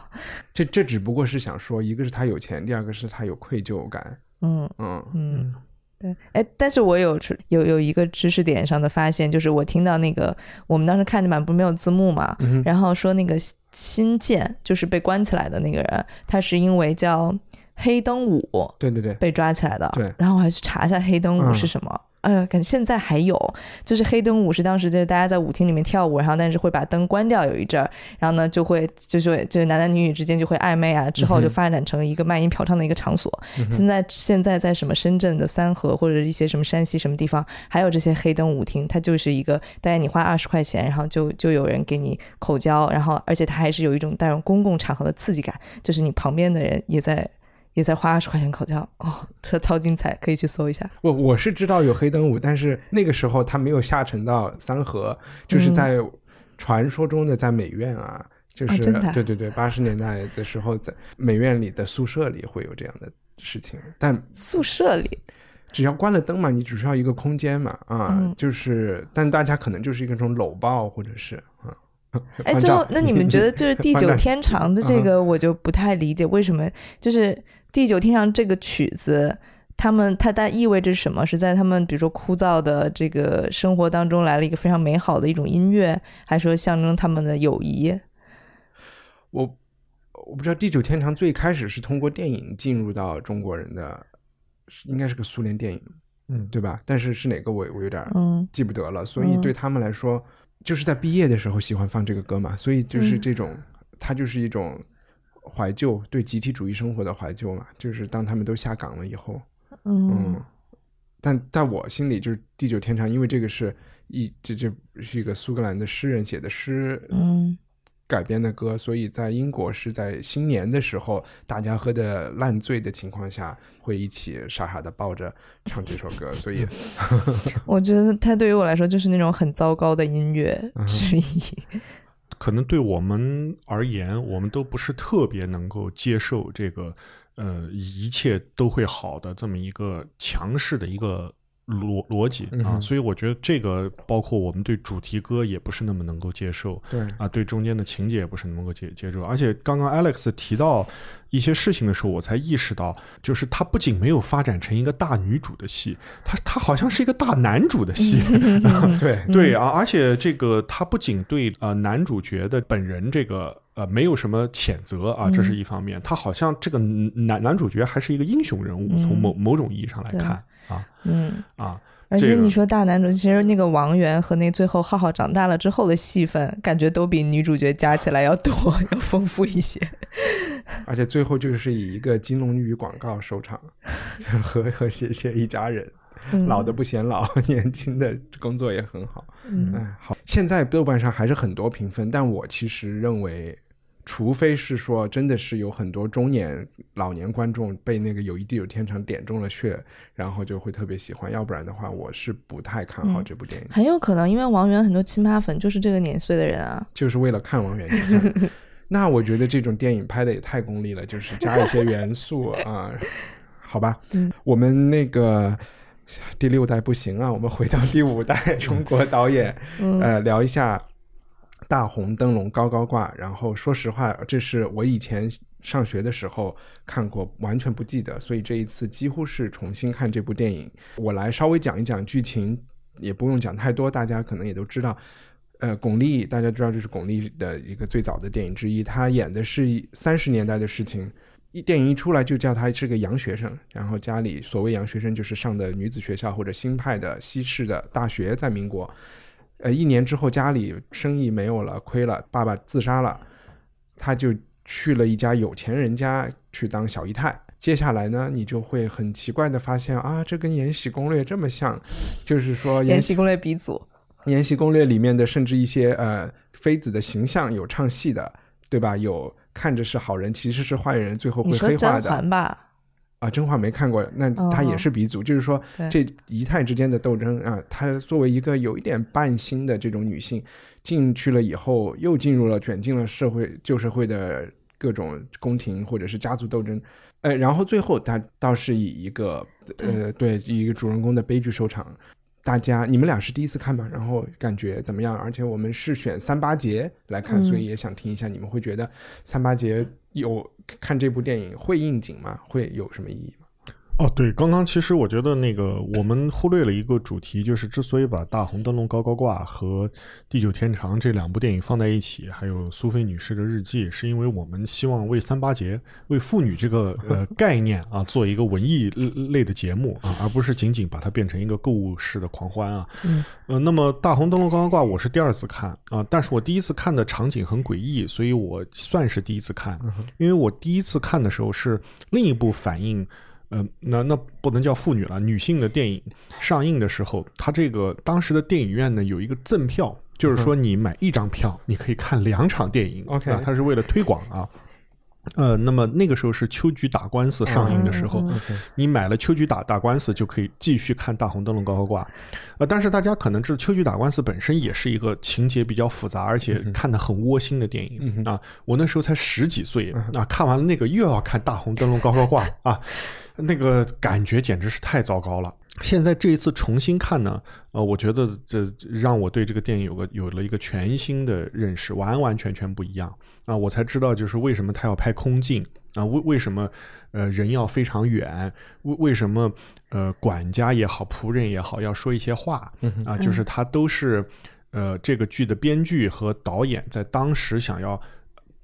这这只不过是想说，一个是他有钱，第二个是他有愧疚感。嗯嗯嗯，对。哎，但是我有有有一个知识点上的发现，就是我听到那个我们当时看那版不是没有字幕嘛，然后说那个新建就是被关起来的那个人，他是因为叫。黑灯舞，对对对，被抓起来的。对，然后我还去查一下黑灯舞是什么。哎呀，感觉现在还有，就是黑灯舞是当时就大家在舞厅里面跳舞，然后但是会把灯关掉有一阵儿，然后呢就会就是就是男男女女之间就会暧昧啊，之后就发展成一个卖淫嫖娼的一个场所。现在现在在什么深圳的三河或者一些什么山西什么地方，还有这些黑灯舞厅，它就是一个大概你花二十块钱，然后就就有人给你口交，然后而且它还是有一种带有公共场合的刺激感，就是你旁边的人也在。也才花二十块钱口交哦，这超精彩，可以去搜一下。我我是知道有黑灯舞，但是那个时候它没有下沉到三河，就是在传说中的在美院啊，就是对对对，八十年代的时候在美院里的宿舍里会有这样的事情。但宿舍里只要关了灯嘛，你只需要一个空间嘛啊，就是但大家可能就是一个这种搂抱或者是啊。哎，最后那你们觉得就是 地久天长的这个，我就不太理解为什么就是。地久天长这个曲子，他们它它意味着什么？是在他们比如说枯燥的这个生活当中来了一个非常美好的一种音乐，还是说象征他们的友谊？我我不知道地久天长最开始是通过电影进入到中国人的，应该是个苏联电影，嗯，对吧？但是是哪个我我有点嗯记不得了。所以对他们来说，就是在毕业的时候喜欢放这个歌嘛，所以就是这种，它就是一种。怀旧对集体主义生活的怀旧嘛，就是当他们都下岗了以后，嗯。但在我心里，就是《地久天长》，因为这个是一这这是一个苏格兰的诗人写的诗，嗯。改编的歌，所以在英国是在新年的时候，大家喝的烂醉的情况下，会一起傻傻的抱着唱这首歌，所以。我觉得它对于我来说就是那种很糟糕的音乐嗯之一。可能对我们而言，我们都不是特别能够接受这个呃一切都会好的这么一个强势的一个逻逻辑啊，所以我觉得这个包括我们对主题歌也不是那么能够接受。对啊，对中间的情节也不是能够接接受，而且刚刚 Alex 提到一些事情的时候，我才意识到，就是它不仅没有发展成一个大女主的戏，它它好像是一个大男主的戏，对对啊，而且这个他不仅对呃男主角的本人这个呃没有什么谴责啊，这是一方面，他好像这个男男主角还是一个英雄人物，从某某种意义上来看啊嗯，啊，而且你说大男主，其实那个王源和那最后浩浩长大了之后的戏份，感觉都比女主角加起来要多，要丰富一些。而且最后就是以一个金龙鱼广告收场，和和谐谐一家人。老的不显老，年轻的工作也很好。嗯哎，好，现在豆瓣上还是很多评分，但我其实认为，除非是说真的是有很多中年、老年观众被那个《友谊地久天长》点中了穴，然后就会特别喜欢，要不然的话，我是不太看好嗯这部电影，很有可能，因为王源很多亲妈粉就是这个年岁的人啊。就是为了看王源。那我觉得这种电影拍的也太功利了，就是加一些元素啊，好吧？嗯，我们那个第六代不行啊，我们回到第五代 中国导演，嗯呃，聊一下大红灯笼高高挂。然后说实话，这是我以前上学的时候看过，完全不记得，所以这一次几乎是重新看这部电影。我来稍微讲一讲剧情，也不用讲太多，大家可能也都知道。呃，巩俐大家知道这是巩俐的一个最早的电影之一，她演的是三十年代的事情。一电影一出来就叫她是个洋学生，然后家里所谓洋学生就是上的女子学校或者新派的西式的大学，在民国。呃，一年之后家里生意没有了，亏了，爸爸自杀了，他就去了一家有钱人家去当小姨太。接下来呢，你就会很奇怪的发现啊，这跟《延禧攻略》这么像，就是说《延禧攻略》鼻祖，《延禧攻略》里面的甚至一些呃妃子的形象有唱戏的，对吧？有看着是好人，其实是坏人，最后会黑化的？啊。真话没看过，那哦她也是鼻祖，就是说这姨太之间的斗争啊，她作为一个有一点半新的这种女性进去了以后，又进入了卷进了社会旧社会的各种宫廷或者是家族斗争。呃，然后最后她倒是以一个呃对以一个主人公的悲剧收场。大家，你们俩是第一次看吗？然后感觉怎么样？而且我们是选三八节来看，嗯所以也想听一下你们会觉得三八节有看这部电影会应景吗？会有什么意义吗？哦，对，刚刚其实我觉得那个我们忽略了一个主题，就是之所以把《大红灯笼高高挂》和《地久天长》这两部电影放在一起，还有苏菲女士的日记，是因为我们希望为三八节、为妇女这个呃概念啊做一个文艺类的节目啊，而不是仅仅把它变成一个购物式的狂欢啊。嗯，呃，那么《大红灯笼高高挂》我是第二次看啊，但是我第一次看的场景很诡异，所以我算是第一次看，因为我第一次看的时候是另一部反映。呃，那那不能叫妇女了，女性的电影上映的时候，它这个当时的电影院呢有一个赠票，就是说你买一张票，你可以看两场电影。OK 啊，它是为了推广啊。呃，那么那个时候是秋菊打官司上映的时候，你买了秋菊打打官司就可以继续看大红灯笼高高挂。呃，但是大家可能知道，秋菊打官司本身也是一个情节比较复杂，而且看得很窝心的电影、啊。我那时候才十几岁啊，看完了那个又要看大红灯笼高高挂啊，那个感觉简直是太糟糕了。现在这一次重新看呢，呃，我觉得这让我对这个电影有个有了一个全新的认识，完完全全不一样啊！我才知道就是为什么他要拍空镜啊，为为什么呃人要非常远，为为什么呃管家也好，仆人也好，要说一些话啊，就是他都是呃这个剧的编剧和导演在当时想要。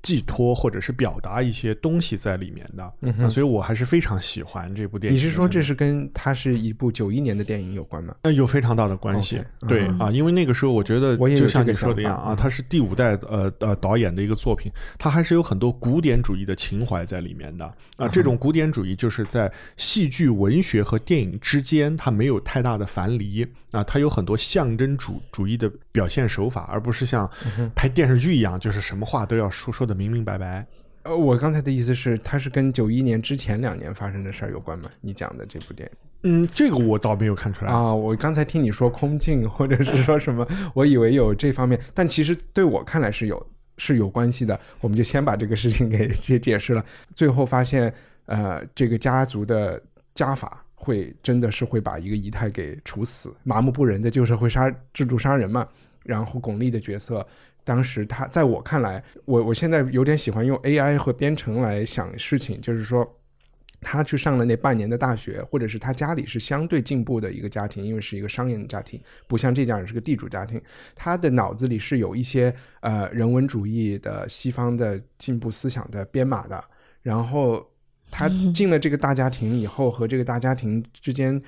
寄托或者是表达一些东西在里面的，啊所以我还是非常喜欢这部电影。你是说这是跟它是一部九一年的电影有关吗？嗯有非常大的关系对嗯啊，因为那个时候我觉得就像你说的一样啊，它是第五代呃呃导演的一个作品，它还是有很多古典主义的情怀在里面的啊。这种古典主义就是在戏剧、文学和电影之间，它没有太大的樊篱啊，它有很多象征主主义的表现手法，而不是像拍电视剧一样，就是什么话都要说说的明明白白。呃，我刚才的意思是，它是跟九一年之前两年发生的事儿有关吗？你讲的这部电影嗯，这个我倒没有看出来。啊，我刚才听你说空镜或者是说什么，我以为有这方面，但其实对我看来是有是有关系的。我们就先把这个事情给解解释了，最后发现，呃，这个家族的家法会真的是会把一个姨太给处死，麻木不仁的就是会杀制度杀人嘛。然后巩俐的角色，当时他在我看来，我我现在有点喜欢用 AI 和编程来想事情，就是说。他去上了那半年的大学，或者是他家里是相对进步的一个家庭，因为是一个商业家庭，不像这家人是个地主家庭。他的脑子里是有一些呃人文主义的西方的进步思想的编码的。然后他进了这个大家庭以后，和这个大家庭之间，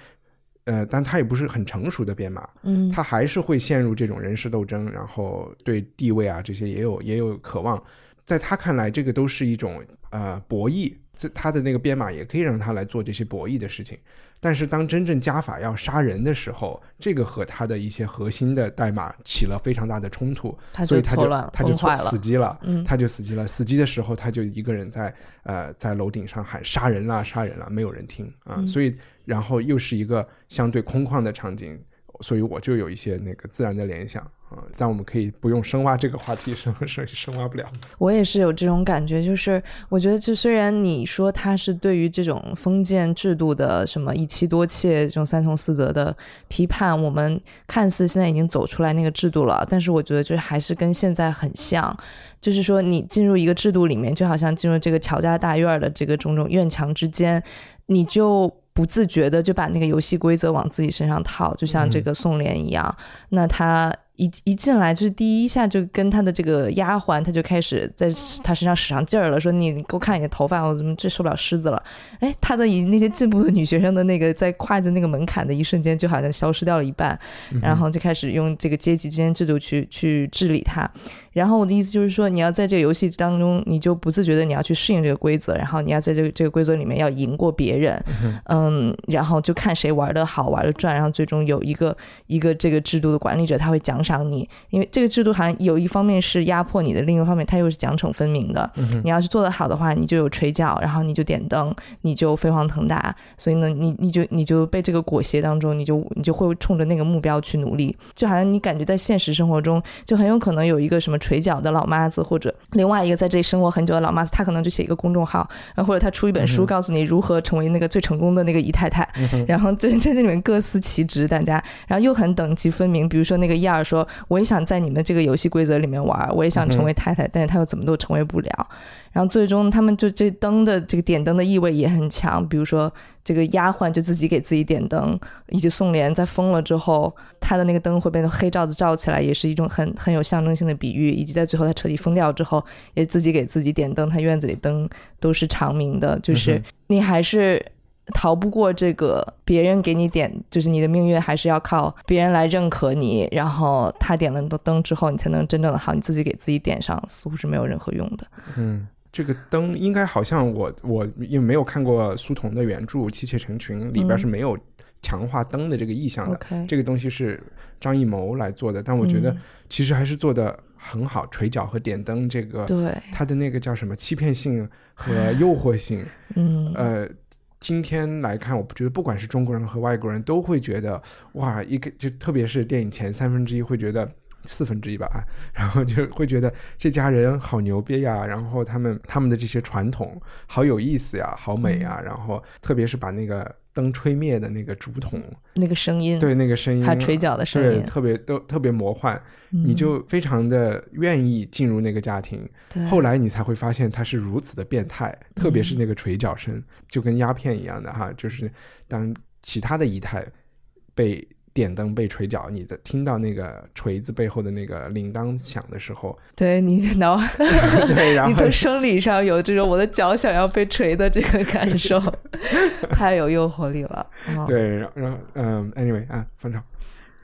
呃，但他也不是很成熟的编码，嗯他还是会陷入这种人事斗争，然后对地位啊这些也有也有渴望。在他看来，这个都是一种呃博弈，这他的那个编码也可以让他来做这些博弈的事情。但是当真正加法要杀人的时候，这个和他的一些核心的代码起了非常大的冲突，他就所以他就他就死机了，嗯。他就死机了。死机的时候，他就一个人在呃在楼顶上喊杀人啦杀人啦，没有人听啊、嗯。所以然后又是一个相对空旷的场景，所以我就有一些那个自然的联想嗯、但我们可以不用深挖这个话题，深深深挖不了。我也是有这种感觉，就是我觉得，就虽然你说他是对于这种封建制度的什么一妻多妾这种三从四德的批判，我们看似现在已经走出来那个制度了，但是我觉得就是还是跟现在很像，就是说你进入一个制度里面，就好像进入这个乔家大院的这个种种院墙之间，你就。不自觉的就把那个游戏规则往自己身上套，就像这个宋濂一样。那他一一进来就是第一下就跟他的这个丫鬟，他就开始在他身上使上劲儿了，说你给我看你的头发，我怎么这受不了虱子了？哎，他的以那些进步的女学生的那个在跨进那个门槛的一瞬间，就好像消失掉了一半，然后就开始用这个阶级之间制度去去治理它。然后我的意思就是说，你要在这个游戏当中，你就不自觉的你要去适应这个规则，然后你要在这个这个规则里面要赢过别人，嗯，然后就看谁玩的好，玩的转，然后最终有一个一个这个制度的管理者他会奖赏你，因为这个制度好像有一方面是压迫你的，另一方面它又是奖惩分明的。你要是做得好的话，你就有垂角，然后你就点灯，你就飞黄腾达，所以呢，你你就你就被这个裹挟当中，你就你就会冲着那个目标去努力，就好像你感觉在现实生活中，就很有可能有一个什么垂脚的老妈子，或者另外一个在这里生活很久的老妈子，她可能就写一个公众号，然后或者她出一本书，告诉你如何成为那个最成功的那个姨太太，然后这这里面各司其职，大家，然后又很等级分明。比如说那个燕儿说，我也想在你们这个游戏规则里面玩，我也想成为太太，但是她又怎么都成为不了。然后最终他们就这灯的这个点灯的意味也很强，比如说这个丫鬟就自己给自己点灯，以及宋濂在疯了之后，他的那个灯会被那黑罩子罩起来，也是一种很很有象征性的比喻。以及在最后他彻底疯掉之后，也自己给自己点灯，他院子里灯都是长明的，就是你还是。逃不过这个，别人给你点，就是你的命运还是要靠别人来认可你，然后他点了灯之后，你才能真正的好，你自己给自己点上，似乎是没有任何用的。嗯，这个灯应该好像我我因为没有看过苏童的原著《妻妾成群》，里边是没有强化灯的这个意象的。这个东西是张艺谋来做的，但我觉得嗯其实还是做的很好。垂角和点灯这个，对，它的那个叫什么欺骗性和诱惑性，嗯，呃。今天来看，我觉得不管是中国人和外国人都会觉得，哇，一个就特别是电影前三分之一会觉得四分之一吧，啊然后就会觉得这家人好牛逼呀，然后他们他们的这些传统好有意思呀，好美呀，然后特别是把那个灯吹灭的那个竹筒，那个声音，对那个声音，还有垂角的声对，音，特别都特别魔幻，嗯你就非常的愿意进入那个家庭。后来你才会发现他是如此的变态，特别是嗯那个垂角声，就跟鸦片一样的哈，就是当其他的仪态被电灯被锤脚，你在听到那个锤子背后的那个铃铛响的时候，对你的脑，对，然后你从生理上有这种我的脚想要被锤的这个感受，太有诱惑力了。哦，对，然后然后嗯，anyway 啊，方超，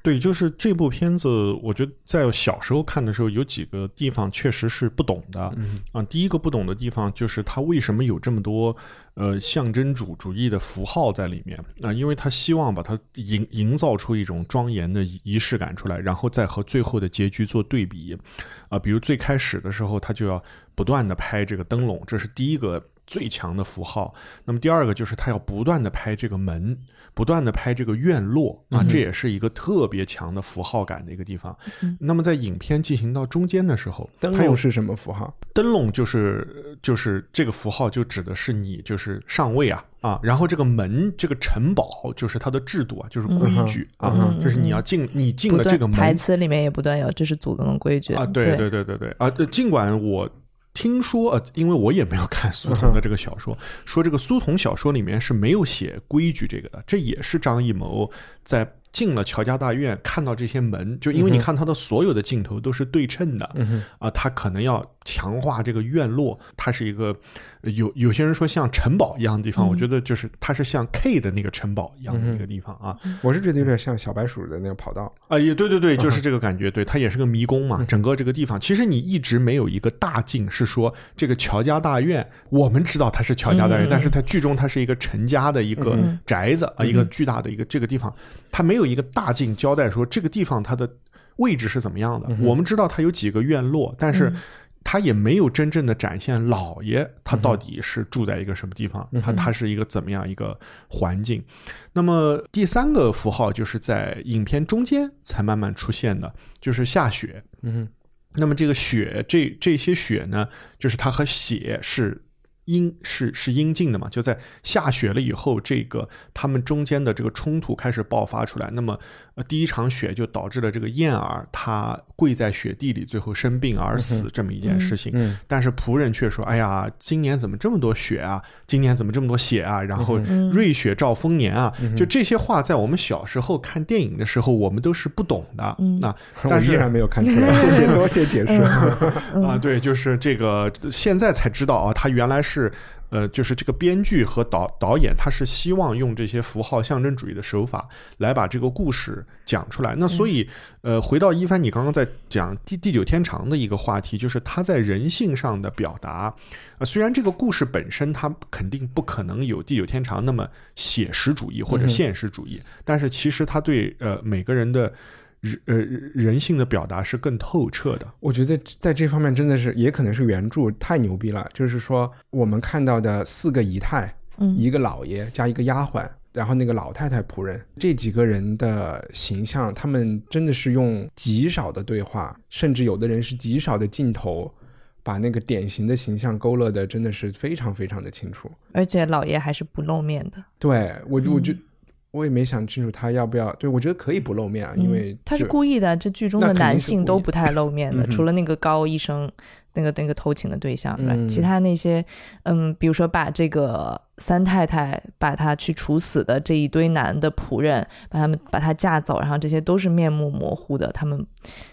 对，就是这部片子，我觉得在小时候看的时候，有几个地方确实是不懂的。嗯啊，第一个不懂的地方就是他为什么有这么多呃象征主主义的符号在里面啊？因为他希望把它营营造出一种庄严的仪仪式感出来，然后再和最后的结局做对比。啊，比如最开始的时候，他就要不断的拍这个灯笼，这是第一个最强的符号。那么第二个就是他要不断的拍这个门，不断的拍这个院落啊，这也是一个特别强的符号感的一个地方。那么在影片进行到中间的时候，灯笼是什么符号？灯笼就是就是这个符号就指的是你就是上位啊啊，然后这个门这个城堡就是它的制度啊，就是规矩啊，嗯就是你要进你进了这个门台词里面也不断有，这是祖宗的规矩啊，对对对对对对啊，呃尽管我。听说呃，因为我也没有看苏童的这个小说，说这个苏童小说里面是没有写规矩这个的，这也是张艺谋在进了乔家大院看到这些门，就因为你看他的所有的镜头都是对称的，啊，他可能要强化这个院落，它是一个有有些人说像城堡一样的地方，我觉得就是它是像 K 的那个城堡一样的一个地方啊，我是觉得有点像小白鼠的那个跑道。啊，也对对对，就是这个感觉，对，它也是个迷宫嘛。整个这个地方，其实你一直没有一个大镜，是说这个乔家大院，我们知道它是乔家大院，但是它剧中它是一个陈家的一个宅子啊，一个巨大的一个这个地方，它没有一个大镜交代说这个地方它的位置是怎么样的。我们知道它有几个院落，但是。他也没有真正的展现老爷他到底是住在一个什么地方，他他是一个怎么样一个环境。那么第三个符号就是在影片中间才慢慢出现的，就是下雪。嗯那么这个雪，这这些雪呢，就是它和血是阴是是阴茎的嘛？就在下雪了以后，这个他们中间的这个冲突开始爆发出来。那么，呃，第一场雪就导致了这个燕儿她跪在雪地里，最后生病而死这么一件事情。嗯但是仆人却说：“哎呀，今年怎么这么多雪啊？今年怎么这么多血啊？然后瑞雪兆丰年啊！”就这些话，在我们小时候看电影的时候，我们都是不懂的。那 我但是依然没有看出来，谢谢，多谢解释。啊，对，就是这个，现在才知道啊，他原来是，呃，就是这个编剧和导导演，他是希望用这些符号象征主义的手法来把这个故事讲出来。那所以，呃，回到一帆，你刚刚在讲第地久天长的一个话题，就是他在人性上的表达。呃，虽然这个故事本身它肯定不可能有地久天长那么写实主义或者现实主义，但是其实他对呃每个人的人呃人性的表达是更透彻的。我觉得在这方面真的是，也可能是原著太牛逼了。就是说，我们看到的四个姨太，嗯一个老爷加一个丫鬟，然后那个老太太仆人，这几个人的形象，他们真的是用极少的对话，甚至有的人是极少的镜头，把那个典型的形象勾勒的真的是非常非常的清楚。而且老爷还是不露面的，对我就，我嗯就我也没想清楚他要不要。对我觉得可以不露面啊，因为嗯他是故意的。这剧中的男性都不太露面的，除了那个高医生，那个那个偷情的对象其他那些，嗯，比如说把这个三太太把他去处死的这一堆男的仆人，把他们把他架走，然后这些都是面目模糊的，他们，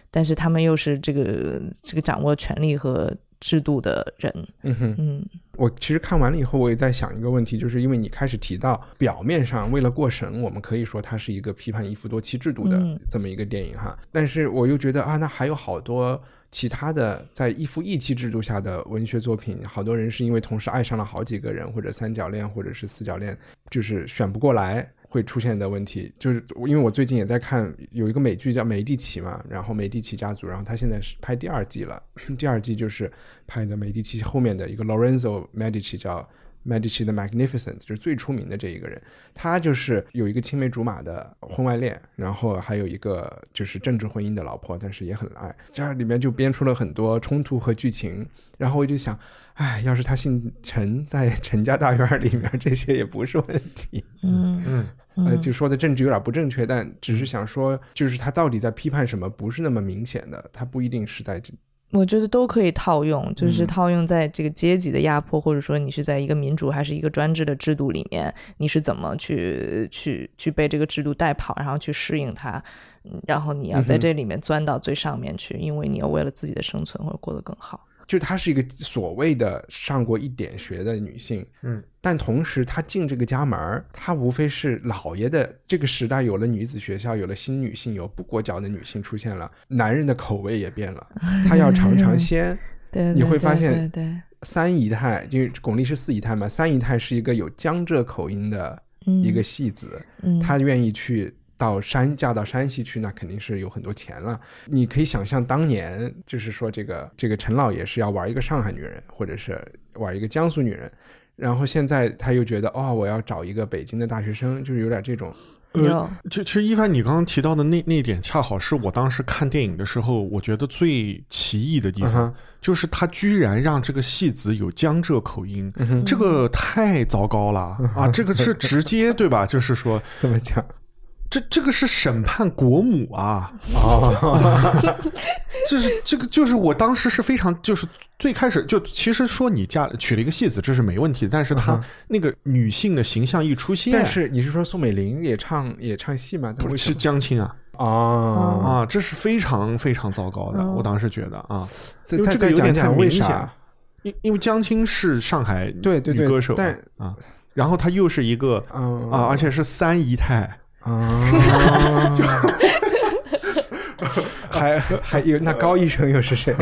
但是他们又是这个这个掌握权力和制度的人，嗯哼。嗯我其实看完了以后，我也在想一个问题，就是因为你开始提到表面上为了过审，我们可以说它是一个批判一夫多妻制度的嗯这么一个电影哈，但是我又觉得啊，那还有好多其他的在一夫一妻制度下的文学作品，好多人是因为同时爱上了好几个人，或者三角恋，或者是四角恋，就是选不过来。会出现的问题，就是因为我最近也在看有一个美剧叫《美第奇》嘛，然后美第奇家族，然后他现在是拍第二季了，第二季就是拍的美第奇后面的一个 Lorenzo Medici 叫 Medici 的 Magnificent，就是最出名的这一个人，他就是有一个青梅竹马的婚外恋，然后还有一个就是政治婚姻的老婆，但是也很爱，这里面就编出了很多冲突和剧情，然后我就想，哎，要是他姓陈，在陈家大院里面，这些也不是问题。嗯嗯呃，就说的政治有点不正确，但只是想说，就是他到底在批判什么，不是那么明显的，他不一定是在我觉得都可以套用，就是嗯套用在这个阶级的压迫，或者说你是在一个民主还是一个专制的制度里面，你是怎么去去去被这个制度带跑，然后去适应它，嗯然后你要在这里面钻到最上面去，因为你要为了自己的生存或者过得更好。就她是一个所谓的上过一点学的女性，嗯，但同时她进这个家门儿，她无非是老爷的这个时代有了女子学校，有了新女性，有不裹脚的女性出现了，男人的口味也变了，他要尝尝鲜。对，你会发现对对，三姨太，因为巩俐是四姨太嘛，三姨太是一个有江浙口音的一个戏子，嗯。她愿意去到山嫁到山西去，那肯定是有很多钱了。你可以想象当年，就是说这个这个陈老爷是要玩一个上海女人，或者是玩一个江苏女人，然后现在他又觉得哦，我要找一个北京的大学生，就是有点这种。有呃，就其实一凡你刚刚提到的那那一点，恰好是我当时看电影的时候，我觉得最奇异的地方，嗯就是他居然让这个戏子有江浙口音，嗯这个太糟糕了啊！这个是直接对吧？就是说，怎么讲？这这个是审判国母啊！啊，就是这个，就是我当时是非常，就是最开始就其实说你嫁娶了一个戏子，这是没问题的，但是她那个女性的形象一出现，但是你是说宋美龄也唱也唱戏吗？不是江青啊哦，啊，这是非常非常糟糕的，我当时觉得啊，再因这个有点太讲为明显啥？因因为江青是上海对对对女歌手嘛，但啊，然后她又是一个嗯啊，而且是三姨太。啊，还还有那高医生又是谁？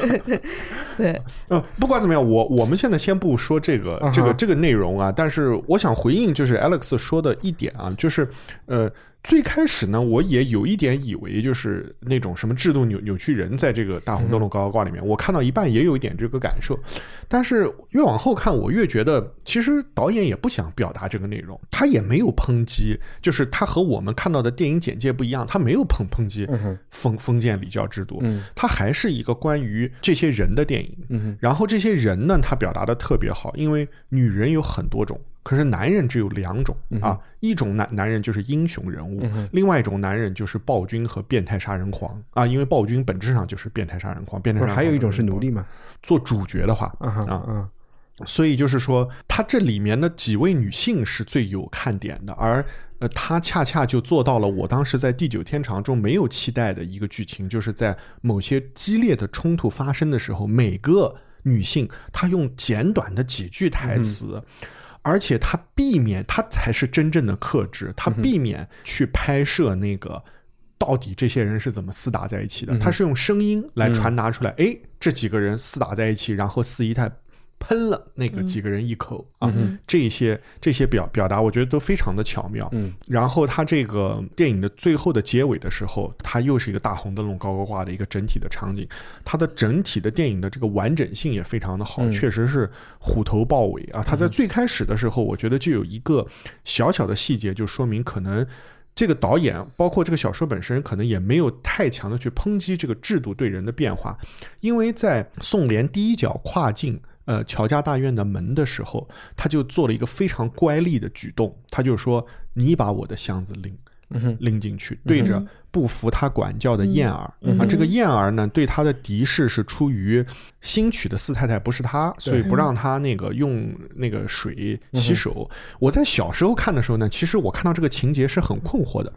对，呃，不管怎么样，我我们现在先不说这个、这个这个内容啊，但是我想回应就是 Alex 说的一点啊，就是呃，最开始呢，我也有一点以为就是那种什么制度扭扭曲人，在这个大红灯笼高高挂里面，我看到一半也有一点这个感受，但是越往后看，我越觉得其实导演也不想表达这个内容，他也没有抨击，就是他和我们看到的电影简介不一样，他没有抨抨击封封建礼教制度，嗯。它还是一个关于这些人的电影。嗯然后这些人呢，他表达的特别好，因为女人有很多种，可是男人只有两种嗯啊，一种男男人就是英雄人物，另外一种男人就是暴君和变态杀人狂啊，因为暴君本质上就是变态杀人狂，变态杀人狂还有一种是奴隶嘛？做主角的话啊哈啊，啊，所以就是说，他这里面的几位女性是最有看点的，而呃，她恰恰就做到了我当时在《地久天长》中没有期待的一个剧情，就是在某些激烈的冲突发生的时候，每个女性她用简短的几句台词。而且他避免，他才是真正的克制，他避免去拍摄那个到底这些人是怎么厮打在一起的，他是用声音来传达出来，哎，这几个人厮打在一起，然后四姨太喷了那个几个人一口、啊，这些这些表表达，我觉得都非常的巧妙。嗯，然后他这个电影的最后的结尾的时候，它又是一个大红灯笼高高挂的一个整体的场景，它的整体的电影的这个完整性也非常的好，确实是虎头豹尾啊。它在最开始的时候，我觉得就有一个小小的细节，就说明可能。这个导演包括这个小说本身，可能也没有太强的去抨击这个制度对人的变化，因为在宋濂第一脚跨进呃乔家大院的门的时候，他就做了一个非常乖戾的举动，他就说：“你把我的箱子拎。”拎进去，对着不服他管教的燕儿、啊，这个燕儿呢，对他的敌视是出于新娶的四太太不是他，所以不让他那个用那个水洗手。我在小时候看的时候呢，其实我看到这个情节是很困惑的。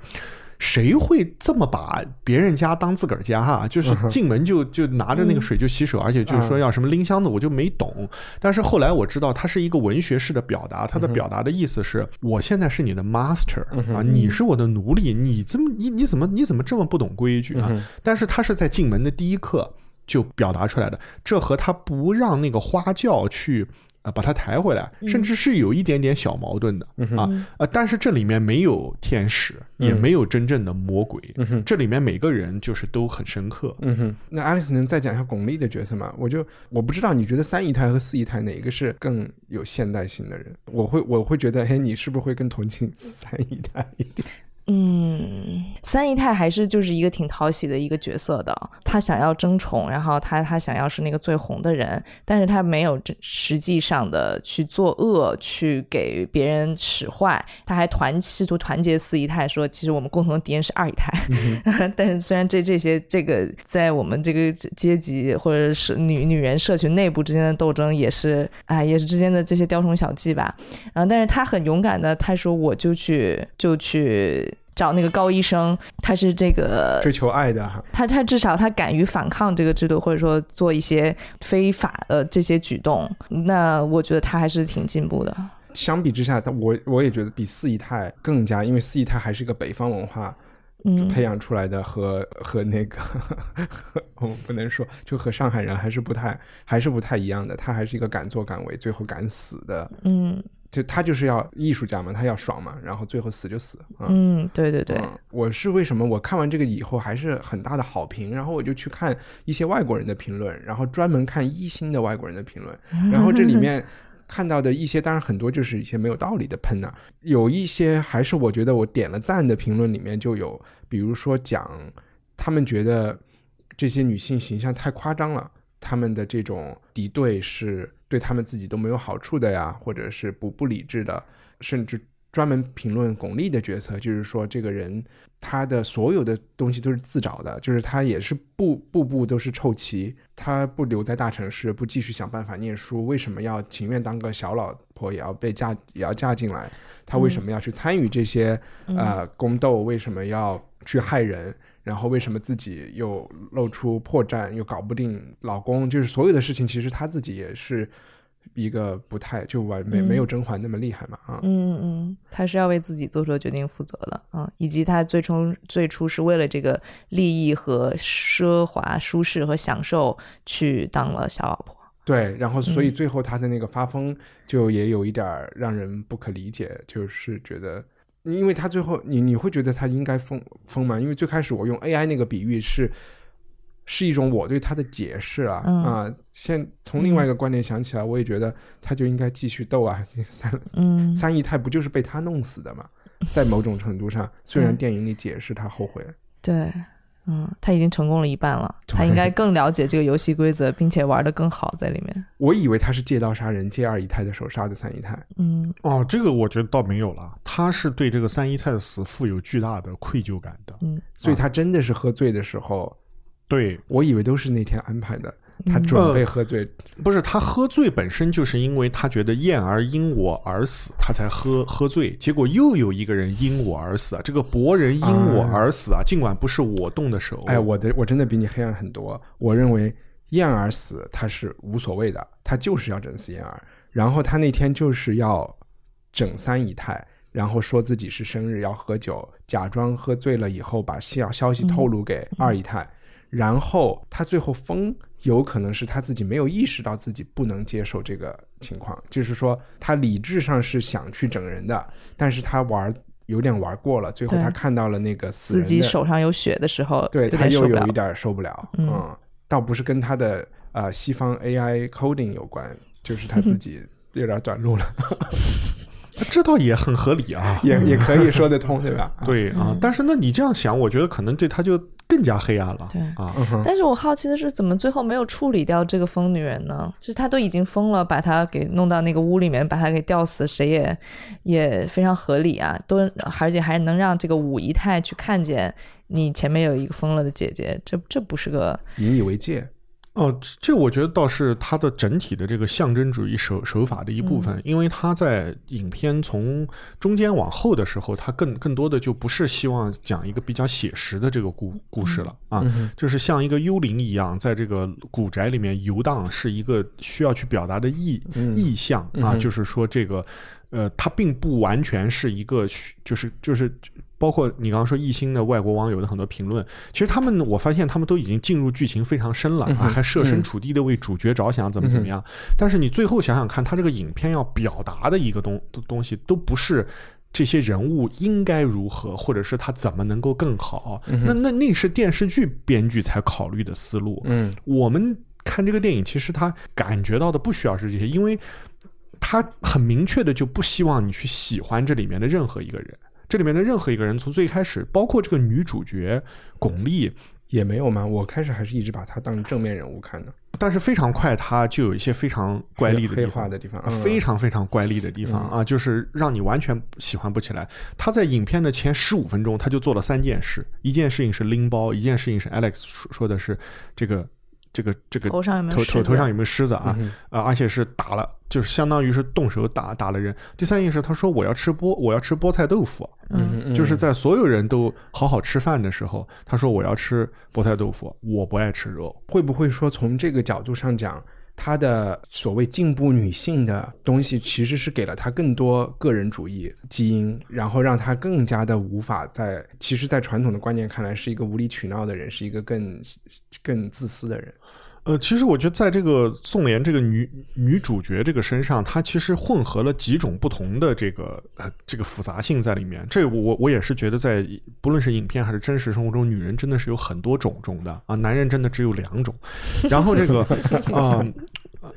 谁会这么把别人家当自个儿家啊？就是进门就就拿着那个水就洗手，而且就是说要什么拎箱子，我就没懂。但是后来我知道，它是一个文学式的表达，它的表达的意思是我现在是你的 master 啊，你是我的奴隶，你这么你你怎么你怎么这么不懂规矩啊？但是他是在进门的第一刻就表达出来的，这和他不让那个花轿去。呃，把他抬回来，甚至是有一点点小矛盾的、啊，呃，但是这里面没有天使，也没有真正的魔鬼，这里面每个人就是都很深刻。嗯哼，那 Alex 能再讲一下巩俐的角色吗？我就我不知道，你觉得三姨太和四姨太哪一个是更有现代性的人？我会我会觉得，嘿，你是不是会更同情三姨太一点？嗯，三姨太还是就是一个挺讨喜的一个角色的。她想要争宠，然后她她想要是那个最红的人，但是她没有真实际上的去作恶，去给别人使坏。她还团试图团结四姨太，说其实我们共同的敌人是二姨太。但是虽然这这些这个在我们这个阶级或者是女女人社群内部之间的斗争，也是哎也是之间的这些雕虫小技吧。然后但是她很勇敢的，她说我就去就去。找那个高医生，他是这个追求爱的，他他至少他敢于反抗这个制度，或者说做一些非法的这些举动，那我觉得他还是挺进步的。相比之下，他我我也觉得比四姨太更加，因为四姨太还是一个北方文化嗯培养出来的，和和那个 我们不能说，就和上海人还是不太还是不太一样的。他还是一个敢作敢为，最后敢死的。嗯就他就是要艺术家嘛，他要爽嘛，然后最后死就死啊。嗯，对对对，嗯我是为什么我看完这个以后还是很大的好评，然后我就去看一些外国人的评论，然后专门看一星的外国人的评论，然后这里面看到的一些，当然很多就是一些没有道理的喷呐、有一些还是我觉得我点了赞的评论里面就有，比如说讲他们觉得这些女性形象太夸张了，他们的这种敌对是对他们自己都没有好处的呀，或者是不不理智的，甚至专门评论巩俐的角色，就是说这个人他的所有的东西都是自找的，就是他也是步步步都是臭棋，他不留在大城市，不继续想办法念书，为什么要情愿当个小老婆也要被嫁也要嫁进来？他为什么要去参与这些、呃宫斗？为什么要去害人？然后为什么自己又露出破绽，又搞不定老公？就是所有的事情，其实她自己也是一个不太就完没没有甄嬛那么厉害嘛啊。嗯嗯，她是要为自己做出的决定负责的啊，以及她最初最初是为了这个利益和奢华、舒适和享受去当了小老婆。对，然后所以嗯最后他的那个发疯就也有一点让人不可理解，就是觉得，因为他最后你你会觉得他应该疯疯吗？因为最开始我用 AI 那个比喻是是一种我对他的解释啊、嗯啊，现从另外一个观点想起来，我也觉得他就应该继续斗啊，三嗯 三姨太不就是被他弄死的嘛？在某种程度上，虽然电影里解释他后悔了，对，嗯，他已经成功了一半了，他应该更了解这个游戏规则，并且玩的更好在里面。我以为他是借刀杀人，借二姨太的手杀的三姨太。嗯哦，这个我觉得倒没有了，他是对这个三姨太的死负有巨大的愧疚感的。嗯所以他真的是喝醉的时候，对，我以为都是那天安排的，他嗯准备喝醉。不是他喝醉本身就是因为他觉得燕儿因我而死，他才喝喝醉。结果又有一个人因我而死啊！这个博人因我而死啊！尽管不是我动的手，哎，我的我真的比你黑暗很多。我认为燕儿死他是无所谓的，他就是要整死燕儿。然后他那天就是要整三姨太，然后说自己是生日要喝酒，假装喝醉了以后把消消息透露给二姨太，然后他最后疯。有可能是他自己没有意识到自己不能接受这个情况，就是说他理智上是想去整人的，但是他玩有点玩过了，最后他看到了那个死自己手上有血的时候，对他又有一。点受不了，嗯嗯，倒不是跟他的呃西方 AI coding 有关，就是他自己有点短路了，这倒也很合理啊。也也可以说得通，对吧？啊，对啊，但是那，你这样想，我觉得可能对他就更加黑暗了。对啊，嗯，但是我好奇的是，怎么最后没有处理掉这个疯女人呢？就是她都已经疯了，把她给弄到那个屋里面，把她给吊死，谁也也非常合理啊。都而且还能让这个五姨太去看见你前面有一个疯了的姐姐，这这不是个引以为戒，哦，这这我觉得倒是它的整体的这个象征主义手手法的一部分，因为它在影片从中间往后的时候，它更更多的就不是希望讲一个比较写实的这个故故事了啊，就是像一个幽灵一样，在这个古宅里面游荡，是一个需要去表达的意、意象啊，就是说这个呃，它并不完全是一个就是就是。包括你刚刚说艺兴的外国网友的很多评论，其实他们我发现他们都已经进入剧情非常深了啊，还设身处地的为主角着想，怎么怎么样。但是你最后想想看，他这个影片要表达的一个东东西，都不是这些人物应该如何，或者是他怎么能够更好。那那那是电视剧编剧才考虑的思路。嗯，我们看这个电影，其实他感觉到的不需要是这些，因为他很明确的就不希望你去喜欢这里面的任何一个人。这里面的任何一个人，从最开始，包括这个女主角巩俐，也没有吗？我开始还是一直把她当正面人物看的。但是非常快，她就有一些非常怪力的黑地方化的地方，非常非常怪力的地方啊，就是让你完全喜欢不起来。她在影片的前十五分钟，她就做了三件事：一件事情是拎包，一件事情是 Alex 说说的是这个这个这个头上有没有头头头上有没有虱子啊？嗯啊，而且是打了，就是相当于是动手打打了人。第三意识，他说我要吃菠我要吃菠菜豆腐，嗯就是在所有人都好好吃饭的时候，他说我要吃菠菜豆腐，我不爱吃肉。会不会说从这个角度上讲，他的所谓进步女性的东西，其实是给了他更多个人主义基因，然后让他更加的无法在，其实，在传统的观念看来，是一个无理取闹的人，是一个更更自私的人。呃，其实我觉得在这个宋濂这个女女主角这个身上，她其实混合了几种不同的这个呃这个复杂性在里面。这我我也是觉得在不论是影片还是真实生活中，女人真的是有很多种种的啊，男人真的只有两种。然后这个啊。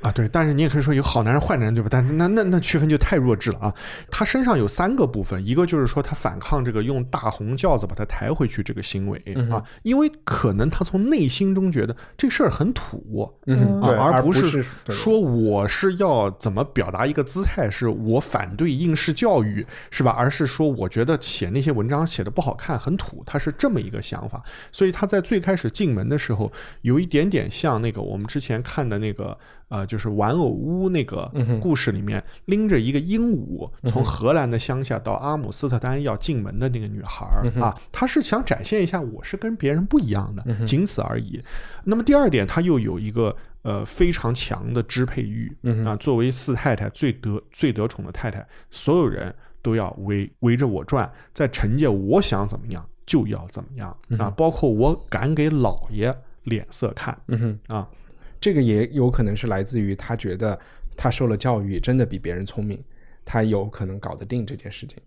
啊，对，但是你也可以说有好男人、坏男人，对吧？但那那那区分就太弱智了啊！他身上有三个部分，一个就是说他反抗这个用大红轿子把他抬回去这个行为、啊，因为可能他从内心中觉得这事儿很土，嗯对，啊，而不是说我是要怎么表达一个姿态，是我反对应试教育，是吧？而是说我觉得写那些文章写的不好看，很土，他是这么一个想法。所以他在最开始进门的时候，有一点点像那个我们之前看的那个。呃，就是玩偶屋那个故事里面，拎着一个鹦鹉从荷兰的乡下到阿姆斯特丹要进门的那个女孩儿、啊，她是想展现一下我是跟别人不一样的，仅此而已。那么第二点，她又有一个呃非常强的支配欲啊，作为四太太最得最得宠的太太，所有人都要围围着我转，在惩戒我想怎么样就要怎么样啊，包括我敢给老爷脸色看，啊。这个也有可能是来自于他觉得他受了教育，真的比别人聪明，他有可能搞得定这件事情。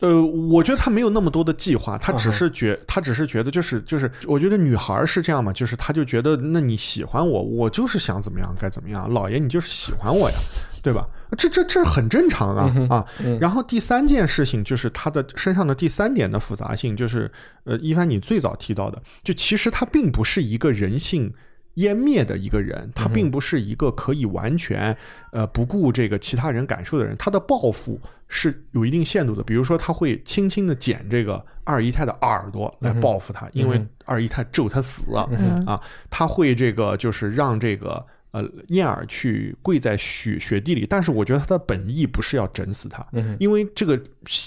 呃，我觉得他没有那么多的计划，他只是觉，他只是觉得就是就是，我觉得女孩是这样嘛，就是他就觉得，那你喜欢我，我就是想怎么样该怎么样，老爷你就是喜欢我呀，对吧？这这这很正常啊啊。然后第三件事情就是他的身上的第三点的复杂性，就是呃，一凡你最早提到的，就其实他并不是一个人性。湮灭的一个人，他并不是一个可以完全呃不顾这个其他人感受的人。他的报复是有一定限度的，比如说他会轻轻的剪这个二姨太的耳朵来报复他，因为二姨太咒他死啊，啊，他会这个就是让这个。呃，燕儿去跪在雪雪地里，但是我觉得他的本意不是要整死他，因为这个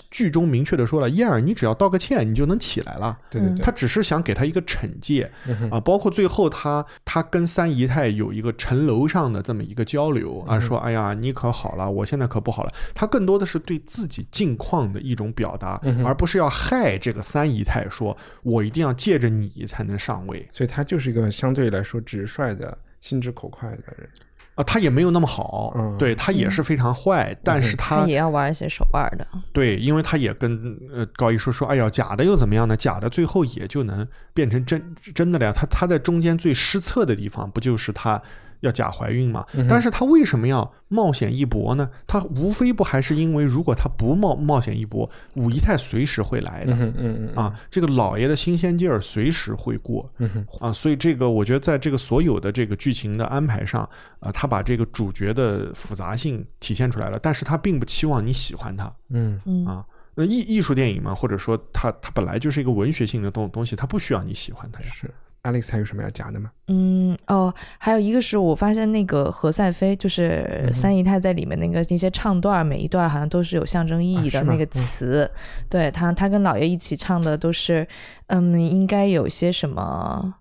剧中明确的说了，燕儿你只要道个歉，你就能起来了。对对对，他只是想给他一个惩戒啊，包括最后他他跟三姨太有一个城楼上的这么一个交流啊，说哎呀你可好了，我现在可不好了。他更多的是对自己境况的一种表达，而不是要害这个三姨太，说我一定要借着你才能上位。所以他就是一个相对来说直率的。心直口快的人啊，他也没有那么好，嗯、对他也是非常坏，嗯、但是他也要玩一些手腕的。对，因为他也跟呃高一说说，哎呀，假的又怎么样呢？假的最后也就能变成真真的了。他他在中间最失策的地方，不就是他要假怀孕嘛？嗯、但是他为什么要冒险一搏呢？他无非不还是因为，如果他不冒冒险一搏，五姨太随时会来的，嗯嗯啊，这个老爷的新鲜劲儿随时会过，嗯啊，所以这个我觉得在这个所有的这个剧情的安排上，啊，他把这个主角的复杂性体现出来了，但是他并不期望你喜欢他，嗯嗯啊，那艺艺术电影嘛，或者说他他本来就是一个文学性的东东西，他不需要你喜欢他呀。是。Alex 还有什么要加的吗？嗯哦，还有一个是我发现那个何赛飞，就是三姨太在里面那个那些唱段，每一段好像都是有象征意义的那个词。对他，他跟老爷一起唱的都是，嗯，应该有些什么？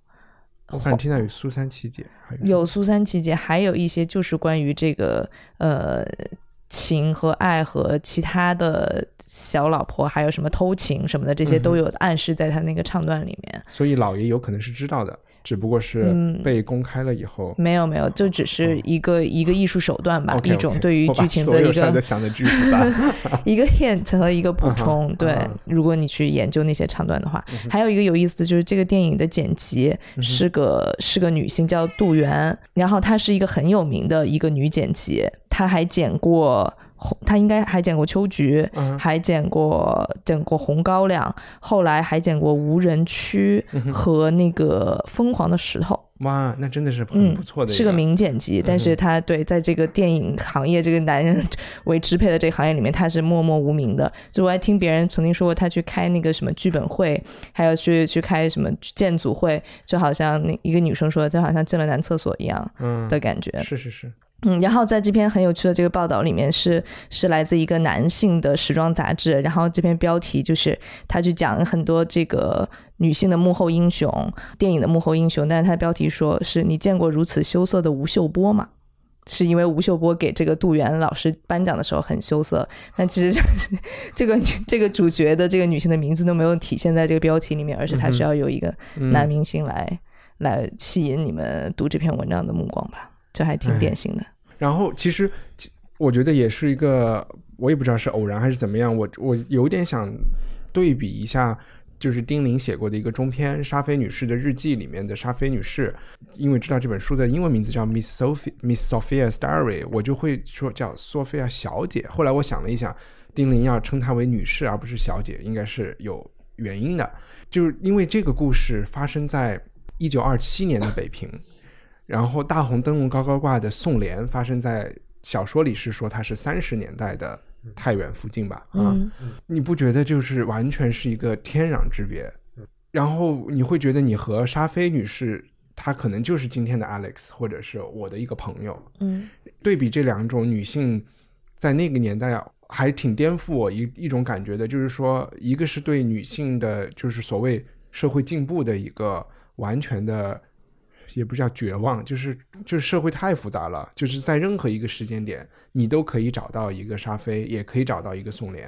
我看听到有苏三七姐，有苏三七姐，还有一些就是关于这个呃情和爱和其他的小老婆，还有什么偷情什么的，这些都有暗示在他那个唱段里面。所以老爷有可能是知道的，只不过是被公开了以后，没有没有，就只是一个、一个艺术手段吧一种对于剧情的一个想的巨复杂。一个 hint 和一个补充。对如果你去研究那些长段的话，还有一个有意思的就是这个电影的剪辑是个、是个女性叫杜媛，然后她是一个很有名的一个女剪辑，她还剪过。红，他应该还剪过秋菊，嗯还剪过剪过红高粱，后来还剪过无人区嗯和那个疯狂的石头。哇，那真的是不错的一，是个名剪辑，但是他对在这个电影行业这个男人为支配的这个行业里面，他是默默无名的。就我还听别人曾经说过，他去开那个什么剧本会，还有去去开什么建组会，就好像那一个女生说，就好像进了男厕所一样嗯的感觉。是是是，嗯，然后在这篇很有趣的这个报道里面是是来自一个男性的时装杂志，然后这篇标题就是他去讲很多这个女性的幕后英雄，电影的幕后英雄，但是他标题说是你见过如此羞涩的吴秀波吗？是因为吴秀波给这个杜源老师颁奖的时候很羞涩，但其实就是这个这个主角的这个女性的名字都没有体现在这个标题里面，而是他需要有一个嗯男明星来、来吸引你们读这篇文章的目光吧，这还挺哎典型的。然后其实我觉得也是一个，我也不知道是偶然还是怎么样，我我有点想对比一下。就是丁玲写过的一个中篇《沙菲女士的日记》里面的沙菲女士，因为知道这本书的英文名字叫 Miss Sophie Miss Sophia's Diary，我就会说叫索菲亚小姐。后来我想了一下，丁玲要称她为女士而不是小姐，应该是有原因的，就是因为这个故事发生在一九二七年的北平，然后大红灯笼高高挂的宋濂发生在小说里是说它是三十年代的太原附近吧？啊，嗯你不觉得就是完全是一个天壤之别？然后你会觉得你和沙菲女士，她可能就是今天的 Alex，或者是我的一个朋友。嗯对比这两种女性，在那个年代啊，还挺颠覆我一一种感觉的，就是说，一个是对女性的，就是所谓社会进步的一个完全的，也不叫绝望，就是就是社会太复杂了，就是在任何一个时间点，你都可以找到一个沙菲，也可以找到一个宋濂。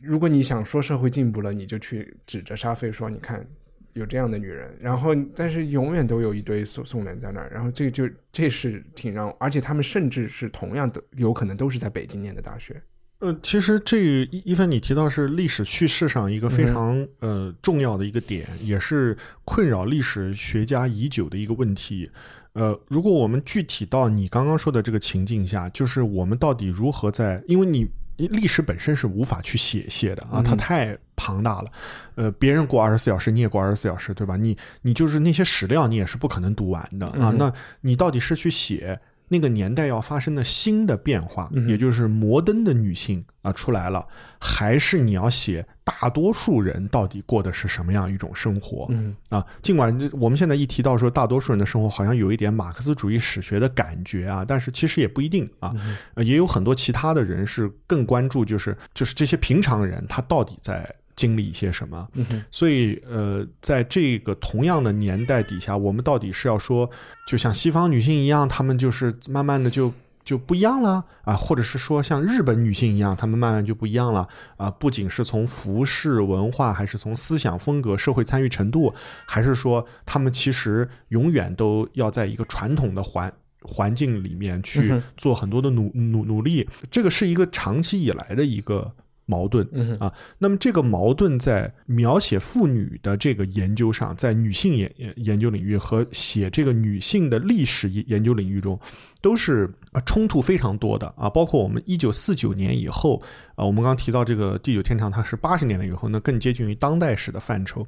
如果你想说社会进步了，你就去指着沙菲说，你看。有这样的女人，然后但是永远都有一堆宋宋濂在那儿，然后这就这是挺让，而且他们甚至是同样的，有可能都是在北京念的大学。呃，其实这一一凡你提到是历史叙事上一个非常、呃重要的一个点，也是困扰历史学家已久的一个问题。呃，如果我们具体到你刚刚说的这个情境下，就是我们到底如何在，因为你历史本身是无法去写写的啊，它太庞大了。呃，别人过二十四小时，你也过二十四小时，对吧？你你就是那些史料，你也是不可能读完的啊。那你到底是去写？那个年代要发生的新的变化，也就是摩登的女性啊出来了，还是你要写大多数人到底过的是什么样一种生活？嗯啊，尽管我们现在一提到说大多数人的生活好像有一点马克思主义史学的感觉啊，但是其实也不一定啊，呃也有很多其他的人是更关注就是就是这些平常人他到底在。经历一些什么？所以，呃，在这个同样的年代底下，我们到底是要说，就像西方女性一样，她们就是慢慢的就就不一样了啊，或者是说像日本女性一样，她们慢慢就不一样了啊，不仅是从服饰文化，还是从思想风格、社会参与程度，还是说她们其实永远都要在一个传统的环。环境里面去做很多的努努努力，这个是一个长期以来的一个矛盾啊。那么这个矛盾在描写妇女的这个研究上，在女性研研究领域和写这个女性的历史研究领域中，都是呃冲突非常多的啊。包括我们一九四九年以后啊，我们刚刚提到这个《地久天长》，它是八十年代以后，那更接近于当代史的范畴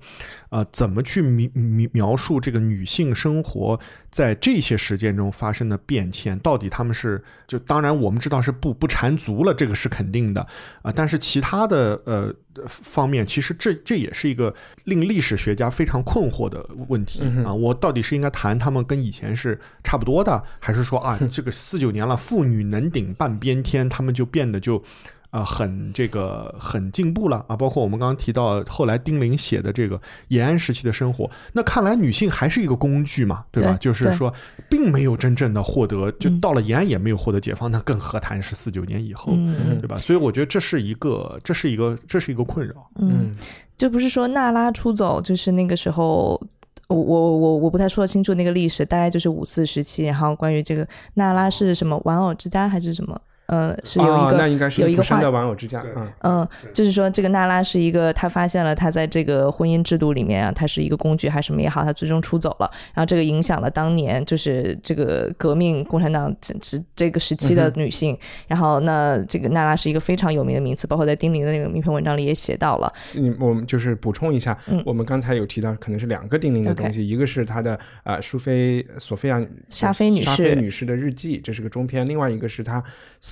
啊。怎么去描描描述这个女性生活在这些时间中发生的变迁？到底他们是就当然我们知道是不不缠足了，这个是肯定的啊。但是其他的呃方面，其实这这也是一个令历史学家非常困惑的问题啊。我到底是应该谈他们跟以前是差不多的，还是说啊，这个四九年了，妇女能顶半边天，他们就变得就。啊、很这个很进步了啊！包括我们刚刚提到后来丁玲写的这个延安时期的生活，那看来女性还是一个工具嘛，对吧？对就是说，并没有真正的获得，就嗯到了延安也没有获得解放，那更何谈是四九年以后，嗯对吧？所以我觉得这是一个，这是一个，这是一个困扰。嗯，就不是说娜拉出走，就是那个时候。我我我我不太说得清楚那个历史，大概就是五四时期。然后关于这个娜拉是什么玩偶之家还是什么？呃，是有一哦个、那应该是有一个话釜山的玩偶之家，嗯。嗯，就是说这个娜拉是一个，她发现了她在这个婚姻制度里面啊，她是一个工具还是什么也好，她最终出走了，然后这个影响了当年就是这个革命共产党这这这个时期的女性，然后那这个娜拉是一个非常有名的名词，包括在丁玲的那个一篇文章里也写到了，嗯，我们就是补充一下，嗯我们刚才有提到，可能是两个丁玲的东西，一个是她的呃苏菲索菲亚沙菲女士沙菲女士的日记，这是个中篇；另外一个是她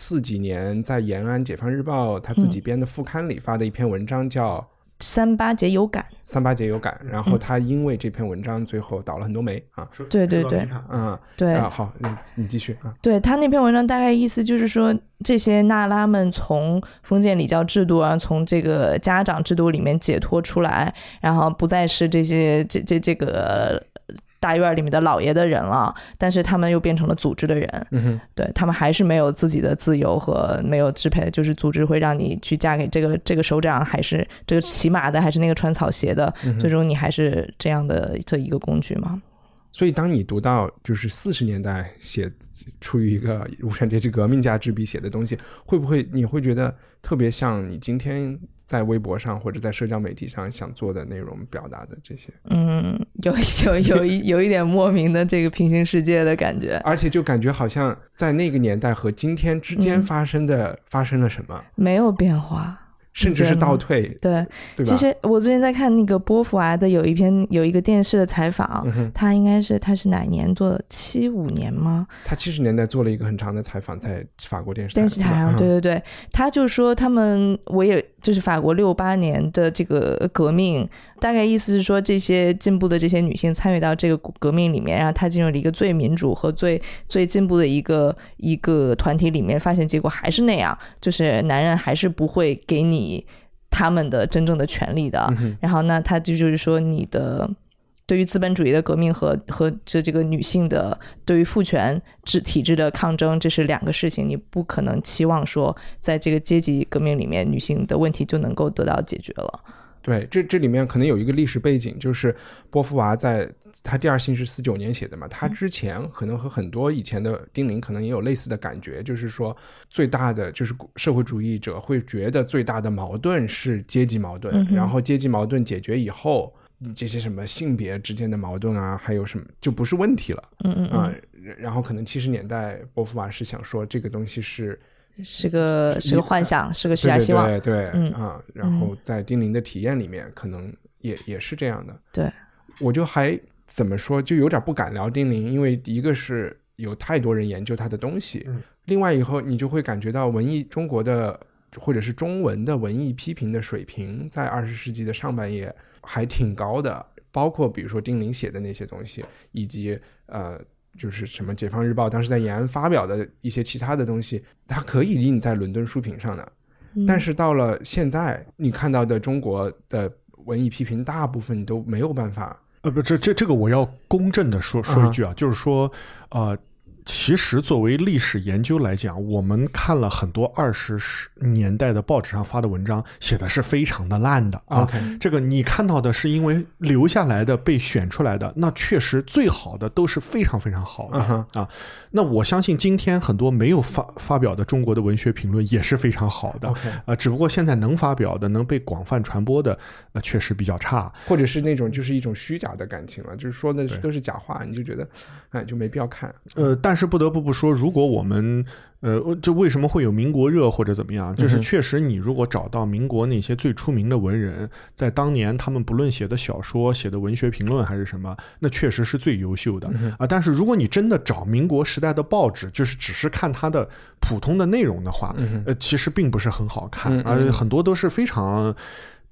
四几年在延安《解放日报》她嗯自己编的副刊里发的一篇文章，叫《三八节有感，三八节有感》，然嗯后他因为这篇文章最后倒了很多霉啊。对对对啊，对啊，好，你你继续啊。对他那篇文章大概意思就是说，这些娜拉们从封建礼教制度啊，从这个家长制度里面解脱出来，然后不再是这些这这这个大院里面的老爷的人了，但是他们又变成了组织的人，嗯哼，对他们还是没有自己的自由和没有支配，就是组织会让你去嫁给这个这个首长，还是这个骑马的，还是那个穿草鞋的，最终你还是这样的这一个工具嘛。所以，当你读到就是四十年代写出于一个无产阶级革命家之笔写的东西，会不会你会觉得特别像你今天在微博上或者在社交媒体上想做的内容表达的这些？嗯，有 有有一有一点莫名的这个平行世界的感觉，而且就感觉好像在那个年代和今天之间发生的、发生了什么，没有变化。甚至是倒退，对，对？其实我最近在看那个波伏娃的有一篇有一个电视的采访，嗯他应该是他是哪年做的？七五年吗？他七十年代做了一个很长的采访，在法国电视台电视台对对对，他就说他们，我也就是法国六八年的这个革命，大概意思是说这些进步的这些女性参与到这个革命里面，然后她进入了一个最民主和最最进步的一个一个团体里面，发现结果还是那样，就是男人还是不会给你他们的真正的权利的。然后呢，他就就是说你的。对于资本主义的革命和和这这个女性的对于父权制体制的抗争，这是两个事情，你不可能期望说在这个阶级革命里面，女性的问题就能够得到解决了。对，这这里面可能有一个历史背景，就是波伏娃在他第二信是四九年写的嘛，他之前可能和很多以前的丁玲可能也有类似的感觉，就是说最大的就是社会主义者会觉得最大的矛盾是阶级矛盾，然后阶级矛盾解决以后。这些什么性别之间的矛盾啊，还有什么就不是问题了，嗯嗯啊、然后可能七十年代波伏娃是想说这个东西是是个是个幻想，是个虚假希望。对对，嗯啊，然后在丁玲的体验里面，可能也也是这样的。对，我就还怎么说，就有点不敢聊丁玲，因为一个是有太多人研究他的东西，另外以后你就会感觉到文艺中国的或者是中文的文艺批评的水平，在二十世纪的上半叶还挺高的，包括比如说丁玲写的那些东西，以及呃。就是什么《解放日报》当时在延安发表的一些其他的东西，它可以印在伦敦书评上的，但是到了现在，你看到的中国的文艺批评，大部分你都没有办法。呃，不，这这这个我要公正的说说一句啊，就是说，呃，其实作为历史研究来讲，我们看了很多二十年代的报纸上发的文章，写的是非常的烂的啊。这个你看到的是因为留下来的被选出来的，那确实最好的都是非常非常好的、啊。那我相信今天很多没有发发表的中国的文学评论也是非常好的啊，只不过现在能发表的、能被广泛传播的，呃，确实比较差。或者是那种就是一种虚假的感情了，就是说的都是假话，你就觉得，哎，就没必要看。呃，但是不得不不说，如果我们呃，就为什么会有民国热或者怎么样？就是确实，你如果找到民国那些最出名的文人，在当年他们不论写的小说、写的文学评论还是什么，那确实是最优秀的啊。但是如果你真的找民国时代的报纸，就是只是看它的普通的内容的话，呃，其实并不是很好看，而很多都是非常。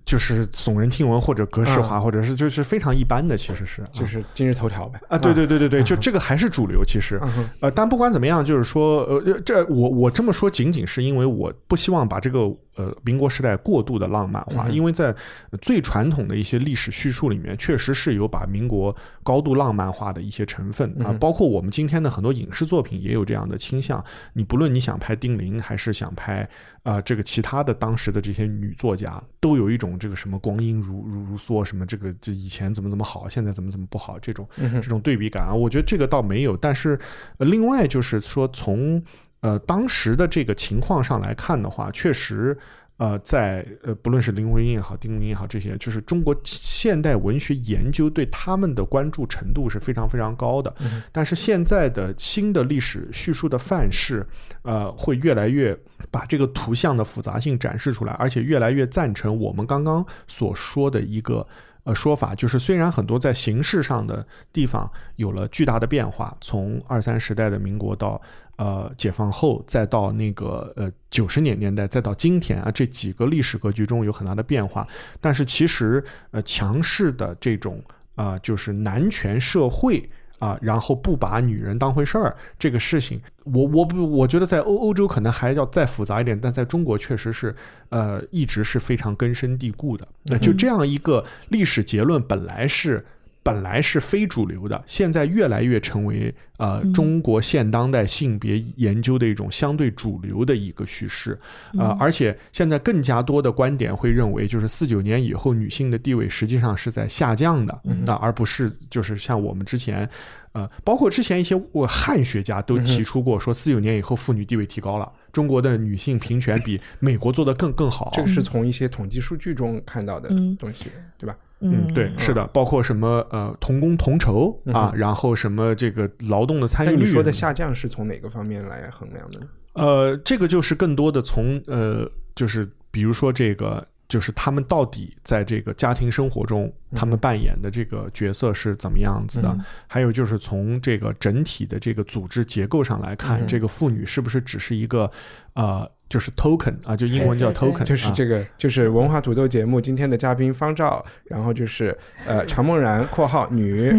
就是耸人听闻，或者格式化，或者是就是非常一般的，其实是就是今日头条呗。啊，对对对对对，就这个还是主流，其实，呃，但不管怎么样，就是说，呃，这我我这么说，仅仅是因为我不希望把这个呃民国时代过度的浪漫化，因为在最传统的一些历史叙述里面，确实是有把民国高度浪漫化的一些成分啊，包括我们今天的很多影视作品也有这样的倾向。你不论你想拍丁玲，还是想拍啊、呃、这个其他的当时的这些女作家，都有一种这个什么光阴如如如梭，什么这个这以前怎么怎么好，现在怎么怎么不好这种这种对比感啊，我觉得这个倒没有。但是、呃、另外就是说从呃，当时的这个情况上来看的话，确实。呃，在呃，不论是林徽因也好，丁玲也好，这些就是中国现代文学研究对他们的关注程度是非常非常高的。但是现在的新的历史叙述的范式，呃，会越来越把这个图像的复杂性展示出来，而且越来越赞成我们刚刚所说的一个呃说法，就是虽然很多在形式上的地方有了巨大的变化，从二三十代的民国到。呃，解放后再到那个呃九十年年代，再到今天啊，这几个历史格局中有很大的变化。但是其实呃，强势的这种啊，就是男权社会啊，然后不把女人当回事儿这个事情，我我不我觉得在欧欧洲可能还要再复杂一点，但在中国确实是呃一直是非常根深蒂固的。那就这样一个历史结论，本来是。本来是非主流的，现在越来越成为呃中国现当代性别研究的一种相对主流的一个叙事，呃，而且现在更加多的观点会认为，就是四九年以后女性的地位实际上是在下降的，那而不是就是像我们之前，呃，包括之前一些汉学家都提出过，说四九年以后妇女地位提高了，中国的女性平权比美国做得更更好。这个是从一些统计数据中看到的东西，对吧？嗯，对，是的，包括什么呃同工同酬啊，然后什么这个劳动的参与率。你说的下降是从哪个方面来衡量的？呃，这个就是更多的从呃，就是比如说这个，就是他们到底在这个家庭生活中，他们扮演的这个角色是怎么样子的？还有就是从这个整体的这个组织结构上来看，这个妇女是不是只是一个呃。就是 token 啊，就英文叫 token，就是这个，就是文化土豆节目今天的嘉宾方照，然后就是呃常梦然（括号女），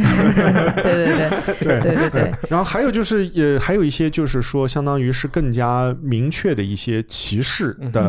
对对对。对。对对对，然后还有就是呃还有一些就是说，相当于是更加明确的一些歧视的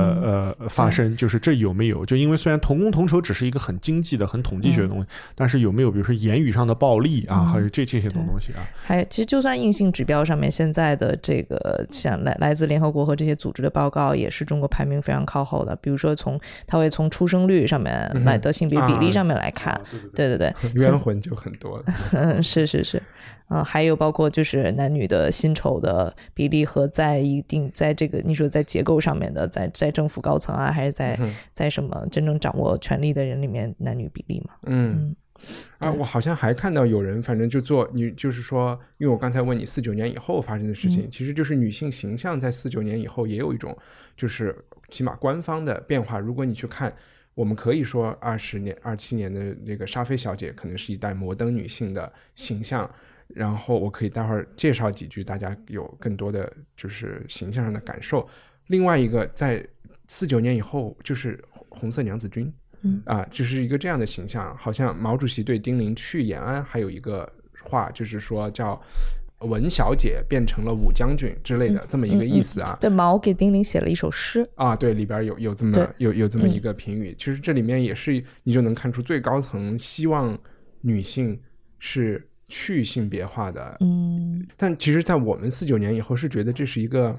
呃发生，就是这有没有？就因为虽然同工同酬只是一个很经济的、很统计学的东西，但是有没有比如说言语上的暴力啊，还有这这些东东西啊？还其实就算硬性指标上面，现在的这个像来来自联合国和这些组织的报。报告也是中国排名非常靠后的，比如说从他会从出生率上面来的性别比例上面来看，对对对，冤魂就很多，嗯，是是是，嗯，还有包括就是男女的薪酬的比例和在一定在这个你说在结构上面的，在在政府高层啊，还是在在什么真正掌握权力的人里面男女比例嘛，嗯。啊，我好像还看到有人，反正就做你，就是说，因为我刚才问你四九年以后发生的事情，其实就是女性形象在四九年以后也有一种，就是起码官方的变化。如果你去看，我们可以说二十年、二七年的那个沙菲小姐可能是一代摩登女性的形象。然后我可以待会儿介绍几句，大家有更多的就是形象上的感受。另外一个，在四九年以后，就是红色娘子军。啊，就是一个这样的形象，好像毛主席对丁玲去延安还有一个话，就是说叫文小姐变成了武将军之类的这么一个意思啊。对，毛给丁玲写了一首诗啊，对，里边有有这么有有这么一个评语。其实这里面也是你就能看出最高层希望女性是去性别化的。嗯，但其实，在我们四九年以后是觉得这是一个。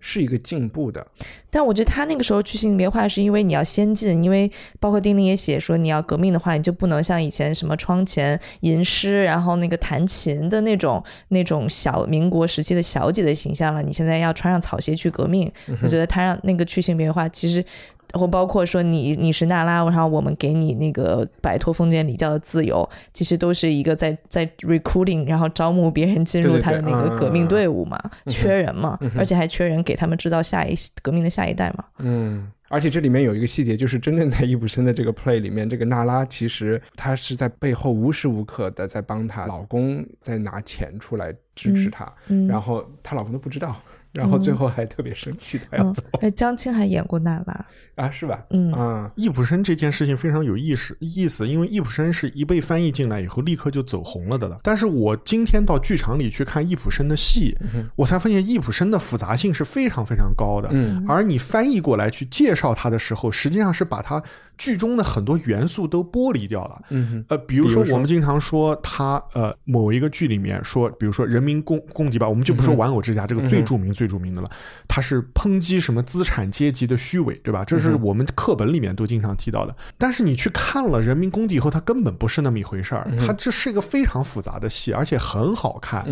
是一个进步的，但我觉得他那个时候去性别化，是因为你要先进，因为包括丁玲也写说，你要革命的话，你就不能像以前什么窗前吟诗，然后那个弹琴的那种那种小民国时期的小姐的形象了。你现在要穿上草鞋去革命，我觉得他让那个去性别化，其实。或包括说你你是娜拉，然后我们给你那个摆脱封建礼教的自由，其实都是一个在在 recruiting，然后招募别人进入他的那个革命队伍嘛，缺人嘛，而且还缺人给他们制造下一革命的下一代嘛。嗯，而且这里面有一个细节，就是真正在易卜生的这个 play 里面，这个娜拉其实她是在背后无时无刻的在帮她老公在拿钱出来支持她，然后她老公都不知道，然后最后还特别生气，她要走。哎，江青还演过娜拉。啊，是吧？嗯啊，易卜生这件事情非常有意思，意思，因为易卜生是一被翻译进来以后立刻就走红了的了。但是我今天到剧场里去看易卜生的戏，我才发现易卜生的复杂性是非常非常高的。嗯，而你翻译过来去介绍他的时候，实际上是把他。剧中的很多元素都剥离掉了，嗯，呃，比如说我们经常说他，呃，某一个剧里面说，比如说人民公公敌吧，我们就不说玩偶之家这个最著名最著名的了，他是抨击什么资产阶级的虚伪，对吧？这是我们课本里面都经常提到的。但是你去看了人民公敌以后，它根本不是那么一回事儿，它这是一个非常复杂的戏，而且很好看，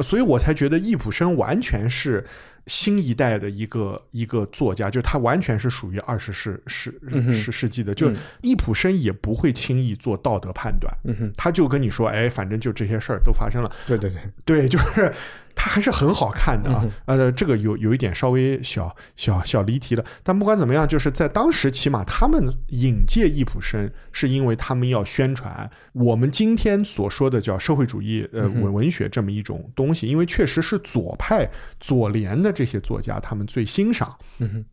所以我才觉得易卜生完全是。新一代的一个一个作家，就他完全是属于二十世世世世纪的，就易卜生也不会轻易做道德判断，嗯，他就跟你说，哎，反正就这些事儿都发生了，对对对，对，就是它还是很好看的啊。嗯呃，这个有有一点稍微小小小离题了，但不管怎么样，就是在当时，起码他们引介易卜生，是因为他们要宣传我们今天所说的叫社会主义呃嗯文文学这么一种东西，因为确实是左派左联的这些作家他们最欣赏。嗯哼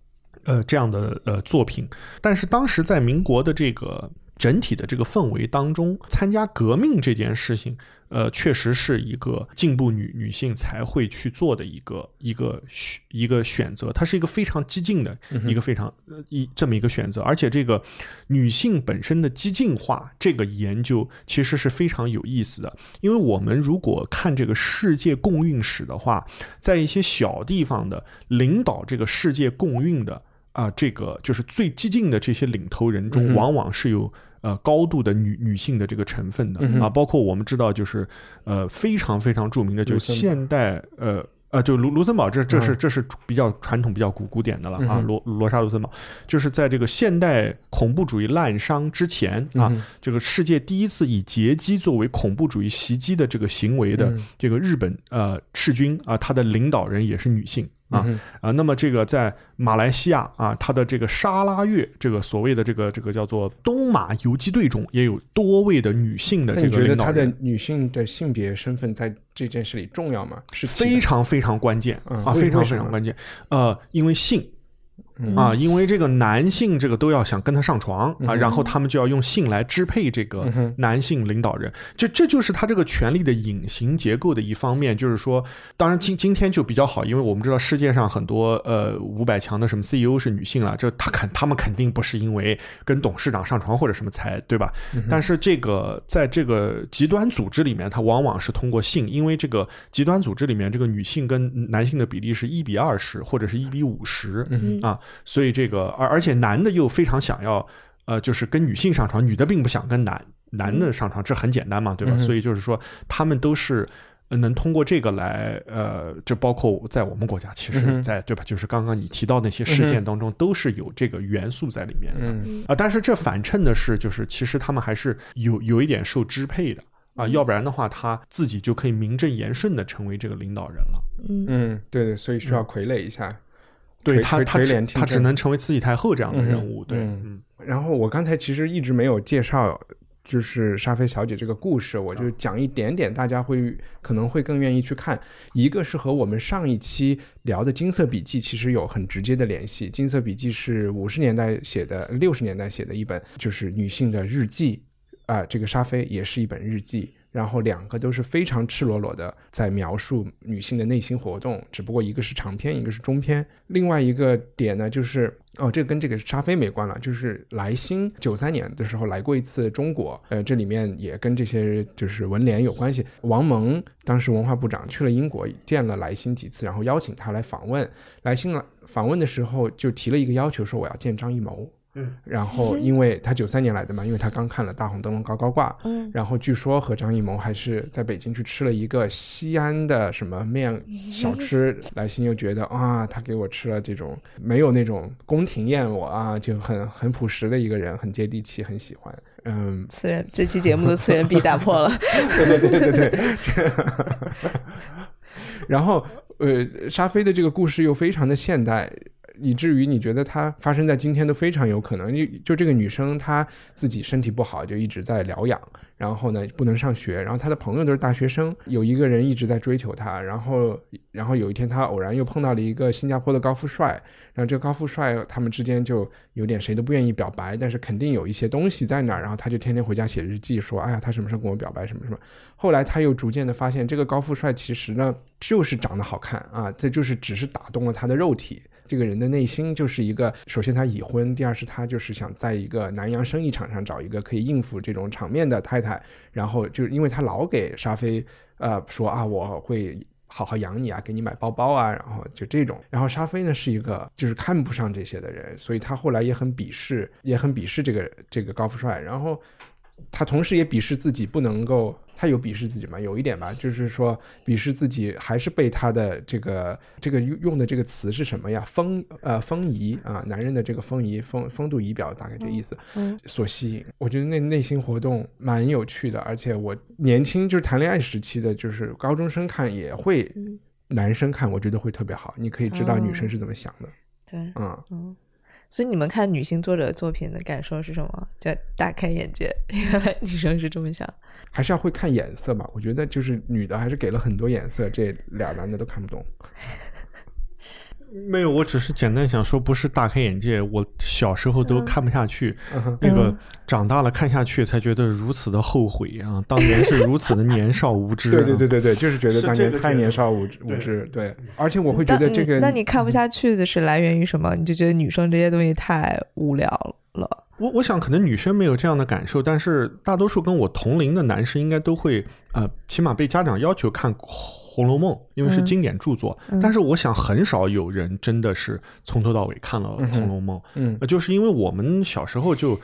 呃这样的呃作品，但是当时在民国的这个整体的这个氛围当中，参加革命这件事情，呃，确实是一个进步女女性才会去做的一个一个选一个选择，它是一个非常激进的一个非常呃一这么一个选择，而且这个女性本身的激进化这个研究其实是非常有意思的，因为我们如果看这个世界共运史的话，在一些小地方的领导这个世界共运的。啊，这个就是最激进的这些领头人中，往往是有呃高度的女女性的这个成分的、啊，包括我们知道，就是呃非常非常著名的，就是现代呃。呃，就卢卢森堡，这这是这是比较传统、比较古古典的了啊。罗罗莎卢森堡，就是在这个现代恐怖主义滥觞之前啊，这个世界第一次以劫机作为恐怖主义袭击的这个行为的这个日本呃赤军啊，他的领导人也是女性。啊啊，那么这个在马来西亚啊，它的这个沙拉越这个所谓的这个这个叫做东马游击队中，也有多位的女性的这个那你觉得。她的女性的性别身份在这件事里重要吗？是非常非常关键啊，非常非常关键。呃，因为性嗯啊，因为这个男性这个都要想跟他上床嗯啊，然后他们就要用性来支配这个男性领导人，就这就是他这个权力的隐形结构的一方面。就是说，当然今今天就比较好，因为我们知道世界上很多呃五百强的什么 CEO 是女性了，这他肯他们肯定不是因为跟董事长上床或者什么才对吧？但是这个在这个极端组织里面，它往往是通过性，因为这个极端组织里面这个女性跟男性的比例是一比二十或者是一比五十啊，所以这个而而且男的又非常想要呃，就是跟女性上床，女的并不想跟男男的上床，这很简单嘛，对吧？所以就是说他们都是。呃能通过这个来，呃，这包括在我们国家，其实在，对吧？就是刚刚你提到那些事件当中，都是有这个元素在里面的啊、嗯但是这反衬的是，就是其实他们还是有有一点受支配的啊，要不然的话，他自己就可以名正言顺的成为这个领导人了。嗯，对对，所以需要傀儡一下。垂对他，他只能成为慈禧太后这样的人物。对，嗯嗯然后我刚才其实一直没有介绍，就是沙菲小姐这个故事，我就讲一点点，大家会可能会更愿意去看。一个是和我们上一期聊的《金色笔记》其实有很直接的联系，《金色笔记》是五十年代写的，六十年代写的一本就是女性的日记，啊、这个沙菲也是一本日记。然后两个都是非常赤裸裸的在描述女性的内心活动，只不过一个是长篇，一个是中篇。另外一个点呢，就是哦，这跟这个沙菲没关了，就是莱辛九三年的时候来过一次中国，呃，这里面也跟这些就是文联有关系。王蒙当时文化部长去了英国，见了莱辛几次，然后邀请他来访问。莱辛来访问的时候就提了一个要求，说我要见张艺谋。嗯，然后因为他九三年来的嘛，因为他刚看了《大红灯笼高高挂》，嗯，然后据说和张艺谋还是在北京去吃了一个西安的什么面 小吃，来信又觉得啊，他给我吃了这种没有那种宫廷宴我啊，就很很朴实的一个人，很接地气，很喜欢。嗯，次元这期节目的次元壁打破了。对对对对对，这 然后呃，沙飞的这个故事又非常的现代。以至于你觉得它发生在今天都非常有可能。就就这个女生她自己身体不好，就一直在疗养，然后呢不能上学，然后她的朋友都是大学生，有一个人一直在追求她，然后然后有一天她偶然又碰到了一个新加坡的高富帅，然后这个高富帅他们之间就有点谁都不愿意表白，但是肯定有一些东西在那儿，然后他就天天回家写日记说，哎呀他什么时候跟我表白什么什么。后来他又逐渐的发现，这个高富帅其实呢就是长得好看啊，这就是只是打动了他的肉体。这个人的内心就是一个，首先他已婚，第二是他就是想在一个南洋生意场上找一个可以应付这种场面的太太，然后就是因为他老给沙菲呃说啊我会好好养你啊，给你买包包啊，然后就这种，然后沙菲呢是一个就是看不上这些的人，所以他后来也很鄙视，也很鄙视这个这个高富帅，然后他同时也鄙视自己不能够，他有鄙视自己吗？有一点吧，就是说鄙视自己还是被他的这个这个用用的这个词是什么呀？风呃风仪啊，男人的这个风仪风风度仪表，大概这意思，嗯所吸引。我觉得那内心活动蛮有趣的，而且我年轻就是谈恋爱时期的，就是高中生看也会，男生看我觉得会特别好，你可以知道女生是怎么想的，对，嗯。所以你们看女性作者作品的感受是什么？就大开眼界，原来女生是这么想。还是要会看颜色吧。我觉得就是女的还是给了很多颜色，这俩男的都看不懂。没有，我只是简单想说，不是大开眼界。我小时候都看不下去，嗯那个长大了看下去，才觉得如此的后悔啊！当年是如此的年少无知、啊。对对对对对，就是觉得当年太年少无知无知。对，而且我会觉得这个，那你看不下去的是来源于什么？你就觉得女生这些东西太无聊了。我我想可能女生没有这样的感受，但是大多数跟我同龄的男生应该都会，呃，起码被家长要求看《红楼梦》，因为是嗯经典著作。嗯但是我想很少有人真的是从头到尾看了《红楼梦》嗯呃就是因为我们小时候就。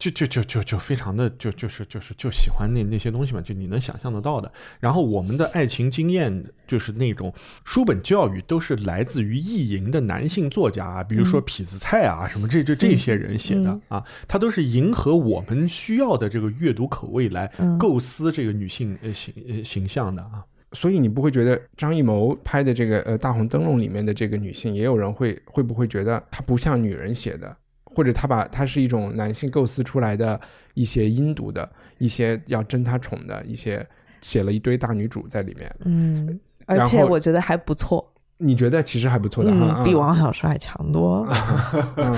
就就就就就非常的就就是就是就喜欢那那些东西嘛，就你能想象得到的。然后我们的爱情经验就是那种书本教育都是来自于意淫的男性作家啊，比如说痞子蔡啊什么这这这些人写的嗯啊，他都是迎合我们需要的这个阅读口味来嗯构思这个女性呃形呃形象的啊。所以你不会觉得张艺谋拍的这个呃《大红灯笼》里面的这个女性，也有人会会不会觉得她不像女人写的，或者她把她是一种男性构思出来的一些阴毒的一些要争她宠的一些写了一堆大女主在里面，嗯，而且我觉得还不错，你觉得其实还不错的哈，嗯，比王小帅强多。嗯，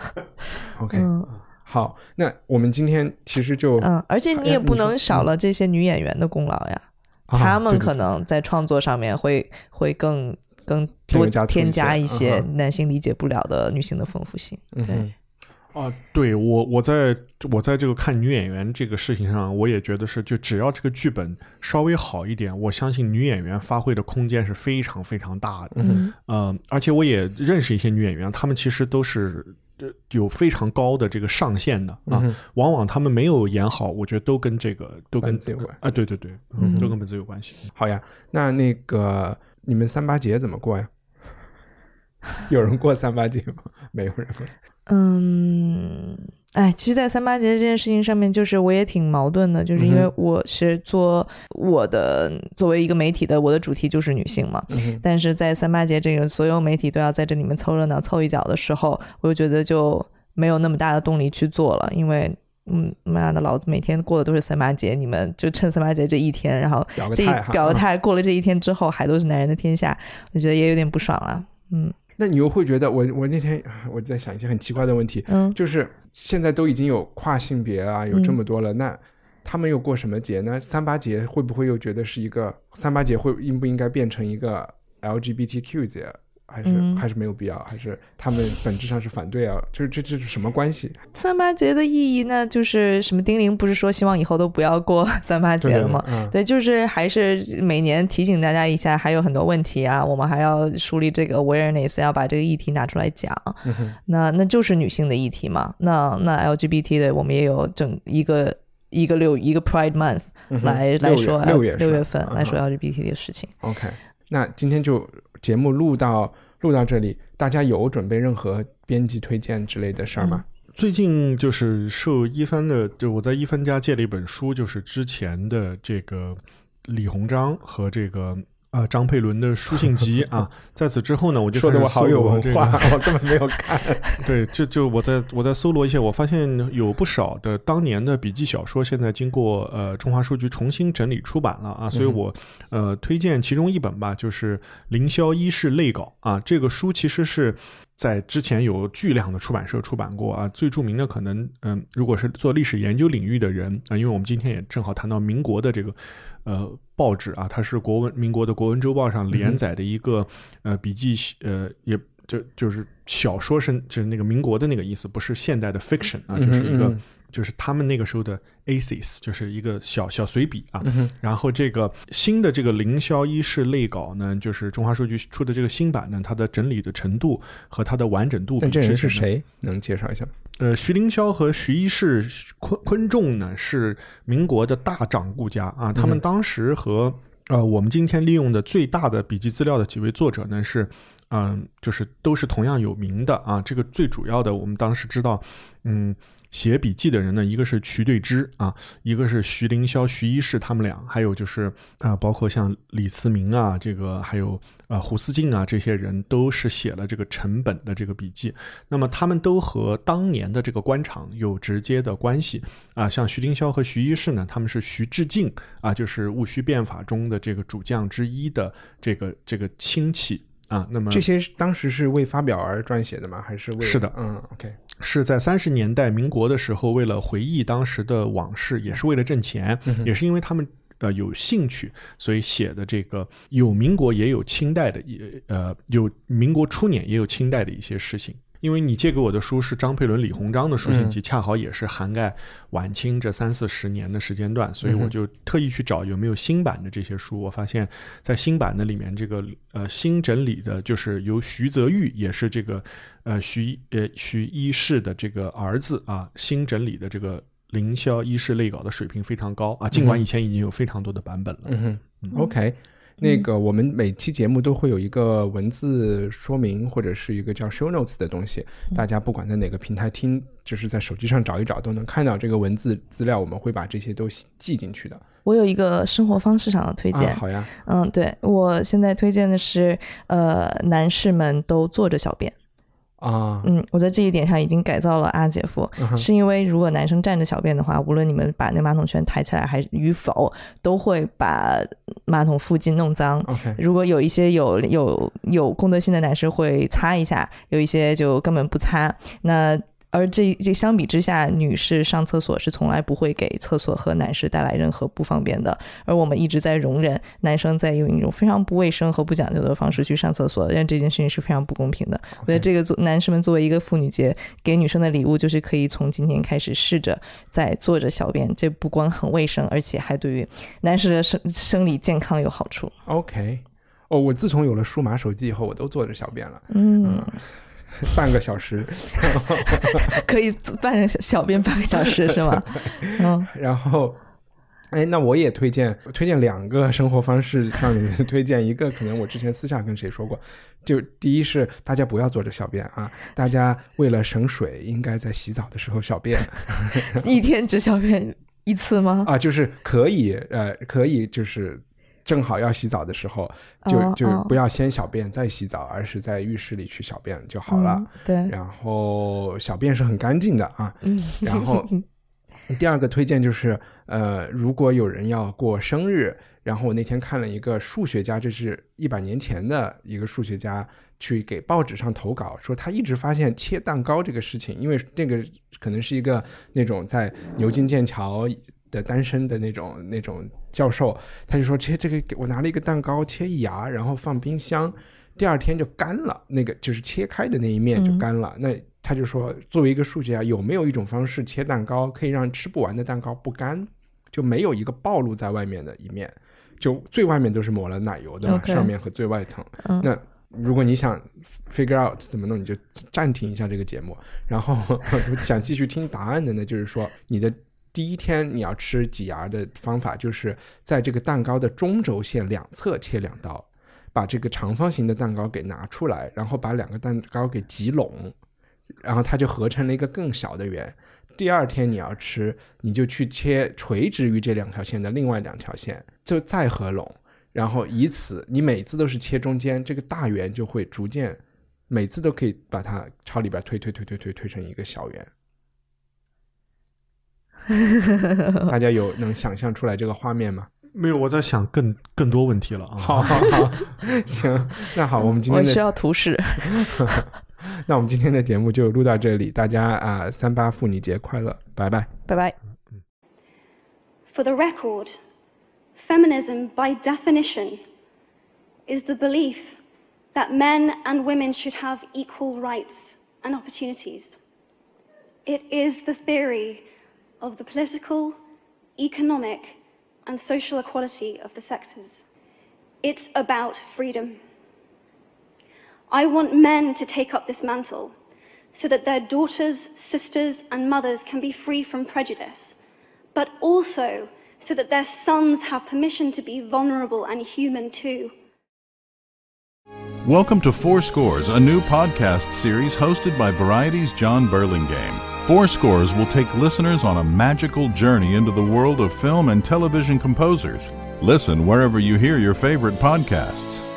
OK，嗯。好，那我们今天其实就嗯，而且你也不能少了这些女演员的功劳呀。啊他们可能在创作上面会会更更多添加一添加些一些嗯男性理解不了的女性的丰富性。对。啊，对我，我在我在这个看女演员这个事情上，我也觉得是，就只要这个剧本稍微好一点，我相信女演员发挥的空间是非常非常大的。嗯呃，而且我也认识一些女演员，她们其实都是呃有非常高的这个上限的啊。嗯往往他们没有演好，我觉得都跟这个都跟自己有关啊，对对对，嗯，都跟本子有关系。好呀，那那个你们三八节怎么过呀？有人过三八节吗？没有人过。嗯，哎，其实，在三八节这件事情上面，就是我也挺矛盾的，就是因为嗯我是做我的作为一个媒体的，我的主题就是女性嘛。嗯但是在三八节这个所有媒体都要在这里面凑热闹凑一脚的时候，我就觉得就没有那么大的动力去做了，因为。嗯，妈的，老子每天过的都是三八节，你们就趁三八节这一天，然后这表个态哈嗯表个态，过了这一天之后，还都是男人的天下，我觉得也有点不爽了。嗯那你又会觉得我我那天我在想一些很奇怪的问题，嗯就是现在都已经有跨性别啊，有这么多了，那他们又过什么节呢？三八节会不会又觉得是一个三八节会应不应该变成一个 LGBTQ 节？还是、嗯还是没有必要？还是他们本质上是反对啊？就是这这是什么关系？三八节的意义呢，就是什么？丁玲不是说希望以后都不要过 三八节了吗？嗯对，就是还是每年提醒大家一下，还有很多问题啊，我们还要树立这个 awareness，要把这个议题拿出来讲。嗯那那就是女性的议题嘛。那那 LGBT 的，我们也有整一个一个六一个 Pride Month 来、来说六月六月份来说嗯 LGBT 的事情。OK，那今天就节目录到录到这里，大家有准备任何编辑推荐之类的事儿吗？最近就是受一帆的，就我在一帆家借了一本书，就是之前的这个李鸿章和这个呃张佩伦的书信集啊。在此之后呢，我就说的我好有文化，我根本没有看。对，就就我在我在搜罗一些，我发现有不少的当年的笔记小说，现在经过呃中华书局重新整理出版了啊，所以我呃推荐其中一本吧，就是《凌霄一世类稿》啊，这个书其实是。在之前有巨量的出版社出版过啊，最著名的可能，嗯，如果是做历史研究领域的人啊，因为我们今天也正好谈到民国的这个，呃，报纸啊，它是国文民国的国文周报上连载的一个、呃笔记，呃，也就就是小说是就是那个民国的那个意思，不是现代的 fiction 啊，就是一个、就是他们那个时候的 aces，就是一个小小随笔啊。嗯然后这个新的这个凌霄一世类稿呢，就是中华书局出的这个新版呢，它的整理的程度和它的完整度比但这人是谁？能介绍一下？呃，徐凌霄和徐一世、昆昆仲呢是民国的大掌故家啊，他们当时和呃我们今天利用的最大的笔记资料的几位作者呢是。嗯，就是都是同样有名的啊。这个最主要的，我们当时知道，嗯，写笔记的人呢，一个是瞿对之啊，一个是徐凌霄、徐一世他们俩，还有就是啊，包括像李慈铭啊，这个还有啊胡思静啊，这些人都是写了这个成本的这个笔记。那么他们都和当年的这个官场有直接的关系啊。像徐凌霄和徐一世呢，他们是徐志敬啊，就是戊戌变法中的这个主将之一的这个这个亲戚。啊，那么这些当时是为发表而撰写的吗？还是为是的，嗯，OK，是在三十年代民国的时候，为了回忆当时的往事，也是为了挣钱，也是因为他们呃有兴趣，所以写的这个有民国也有清代的，也呃有民国初年也有清代的一些事情。因为你借给我的书是张佩伦、李鸿章的书信集，恰好也是涵盖晚清这三四十年的时间段，所以我就特意去找有没有新版的这些书。我发现，在新版的里面，这个呃新整理的，就是由徐泽玉，也是这个呃徐呃徐一世的这个儿子啊，新整理的这个凌霄一世类稿的水平非常高啊，尽管以前已经有非常多的版本了。嗯哼，OK。那个，我们每期节目都会有一个文字说明，或者是一个叫 show notes 的东西。大家不管在哪个平台听，就是在手机上找一找，都能看到这个文字资料。我们会把这些都记进去的。我有一个生活方式上的推荐，好呀。嗯，对我现在推荐的是，呃，男士们都坐着小便。啊，嗯，我在这一点上已经改造了阿姐夫，是因为如果男生站着小便的话，无论你们把那马桶圈抬起来还与否，都会把马桶附近弄脏。如果有一些有有有公德心的男士会擦一下，有一些就根本不擦。那而这这相比之下，女士上厕所是从来不会给厕所和男士带来任何不方便的。而我们一直在容忍男生在用一种非常不卫生和不讲究的方式去上厕所，但这件事情是非常不公平的。我觉得这个做男士们作为一个妇女节给女生的礼物，就是可以从今天开始试着在坐着小便，这不光很卫生，而且还对于男士的生生理健康有好处。OK，哦，我自从有了数码手机以后，我都坐着小便了。嗯。半个小时，可以半小便半个小时是吗？嗯，然后，哎，那我也推荐推荐两个生活方式向你推荐一个，可能我之前私下跟谁说过，就第一是大家不要坐着小便啊，大家为了省水，应该在洗澡的时候小便，一天只小便一次吗？啊，就是可以，呃，可以就是。正好要洗澡的时候，就就不要先小便再洗澡，而是在浴室里去小便就好了。对，然后小便是很干净的啊。然后 第二个推荐就是，呃，如果有人要过生日，然后我那天看了一个数学家，这是一百年前的一个数学家去给报纸上投稿，说他一直发现切蛋糕这个事情，因为那个可能是一个那种在牛津剑桥。的单身的那种那种教授，他就说切这个，我拿了一个蛋糕切一牙，然后放冰箱，第二天就干了，那个就是切开的那一面就干了。那他就说，作为一个数学家，有没有一种方式切蛋糕可以让吃不完的蛋糕不干，就没有一个暴露在外面的一面，就最外面都是抹了奶油的嘛，上面和最外层。那如果你想 figure out 怎么弄，你就暂停一下这个节目，然后 想继续听答案的呢，就是说你的。第一天你要吃挤牙的方法，就是在这个蛋糕的中轴线两侧切两刀，把这个长方形的蛋糕给拿出来，然后把两个蛋糕给挤拢，然后它就合成了一个更小的圆。第二天你要吃，你就去切垂直于这两条线的另外两条线，就再合拢，然后以此你每次都是切中间，这个大圆就会逐渐，每次都可以把它朝里边推推推推推推成一个小圆。大家有能想象出来这个画面吗？没有，我在想更更多问题了啊。好好好，行，那好，我们今天需要图示。那我们今天的节目就录到这里，大家啊，三八妇女节快乐，拜拜，拜拜。For the record, feminism by definition is the belief that men and women should have equal rights and opportunities. It is the theory. Of the political, economic, and social equality of the sexes. It's about freedom. I want men to take up this mantle so that their daughters, sisters, and mothers can be free from prejudice, but also so that their sons have permission to be vulnerable and human too. Welcome to Four Scores, a new podcast series hosted by Variety's John Burlingame. Four Scores will take listeners on a magical journey into the world of film and television composers. Listen wherever you hear your favorite podcasts.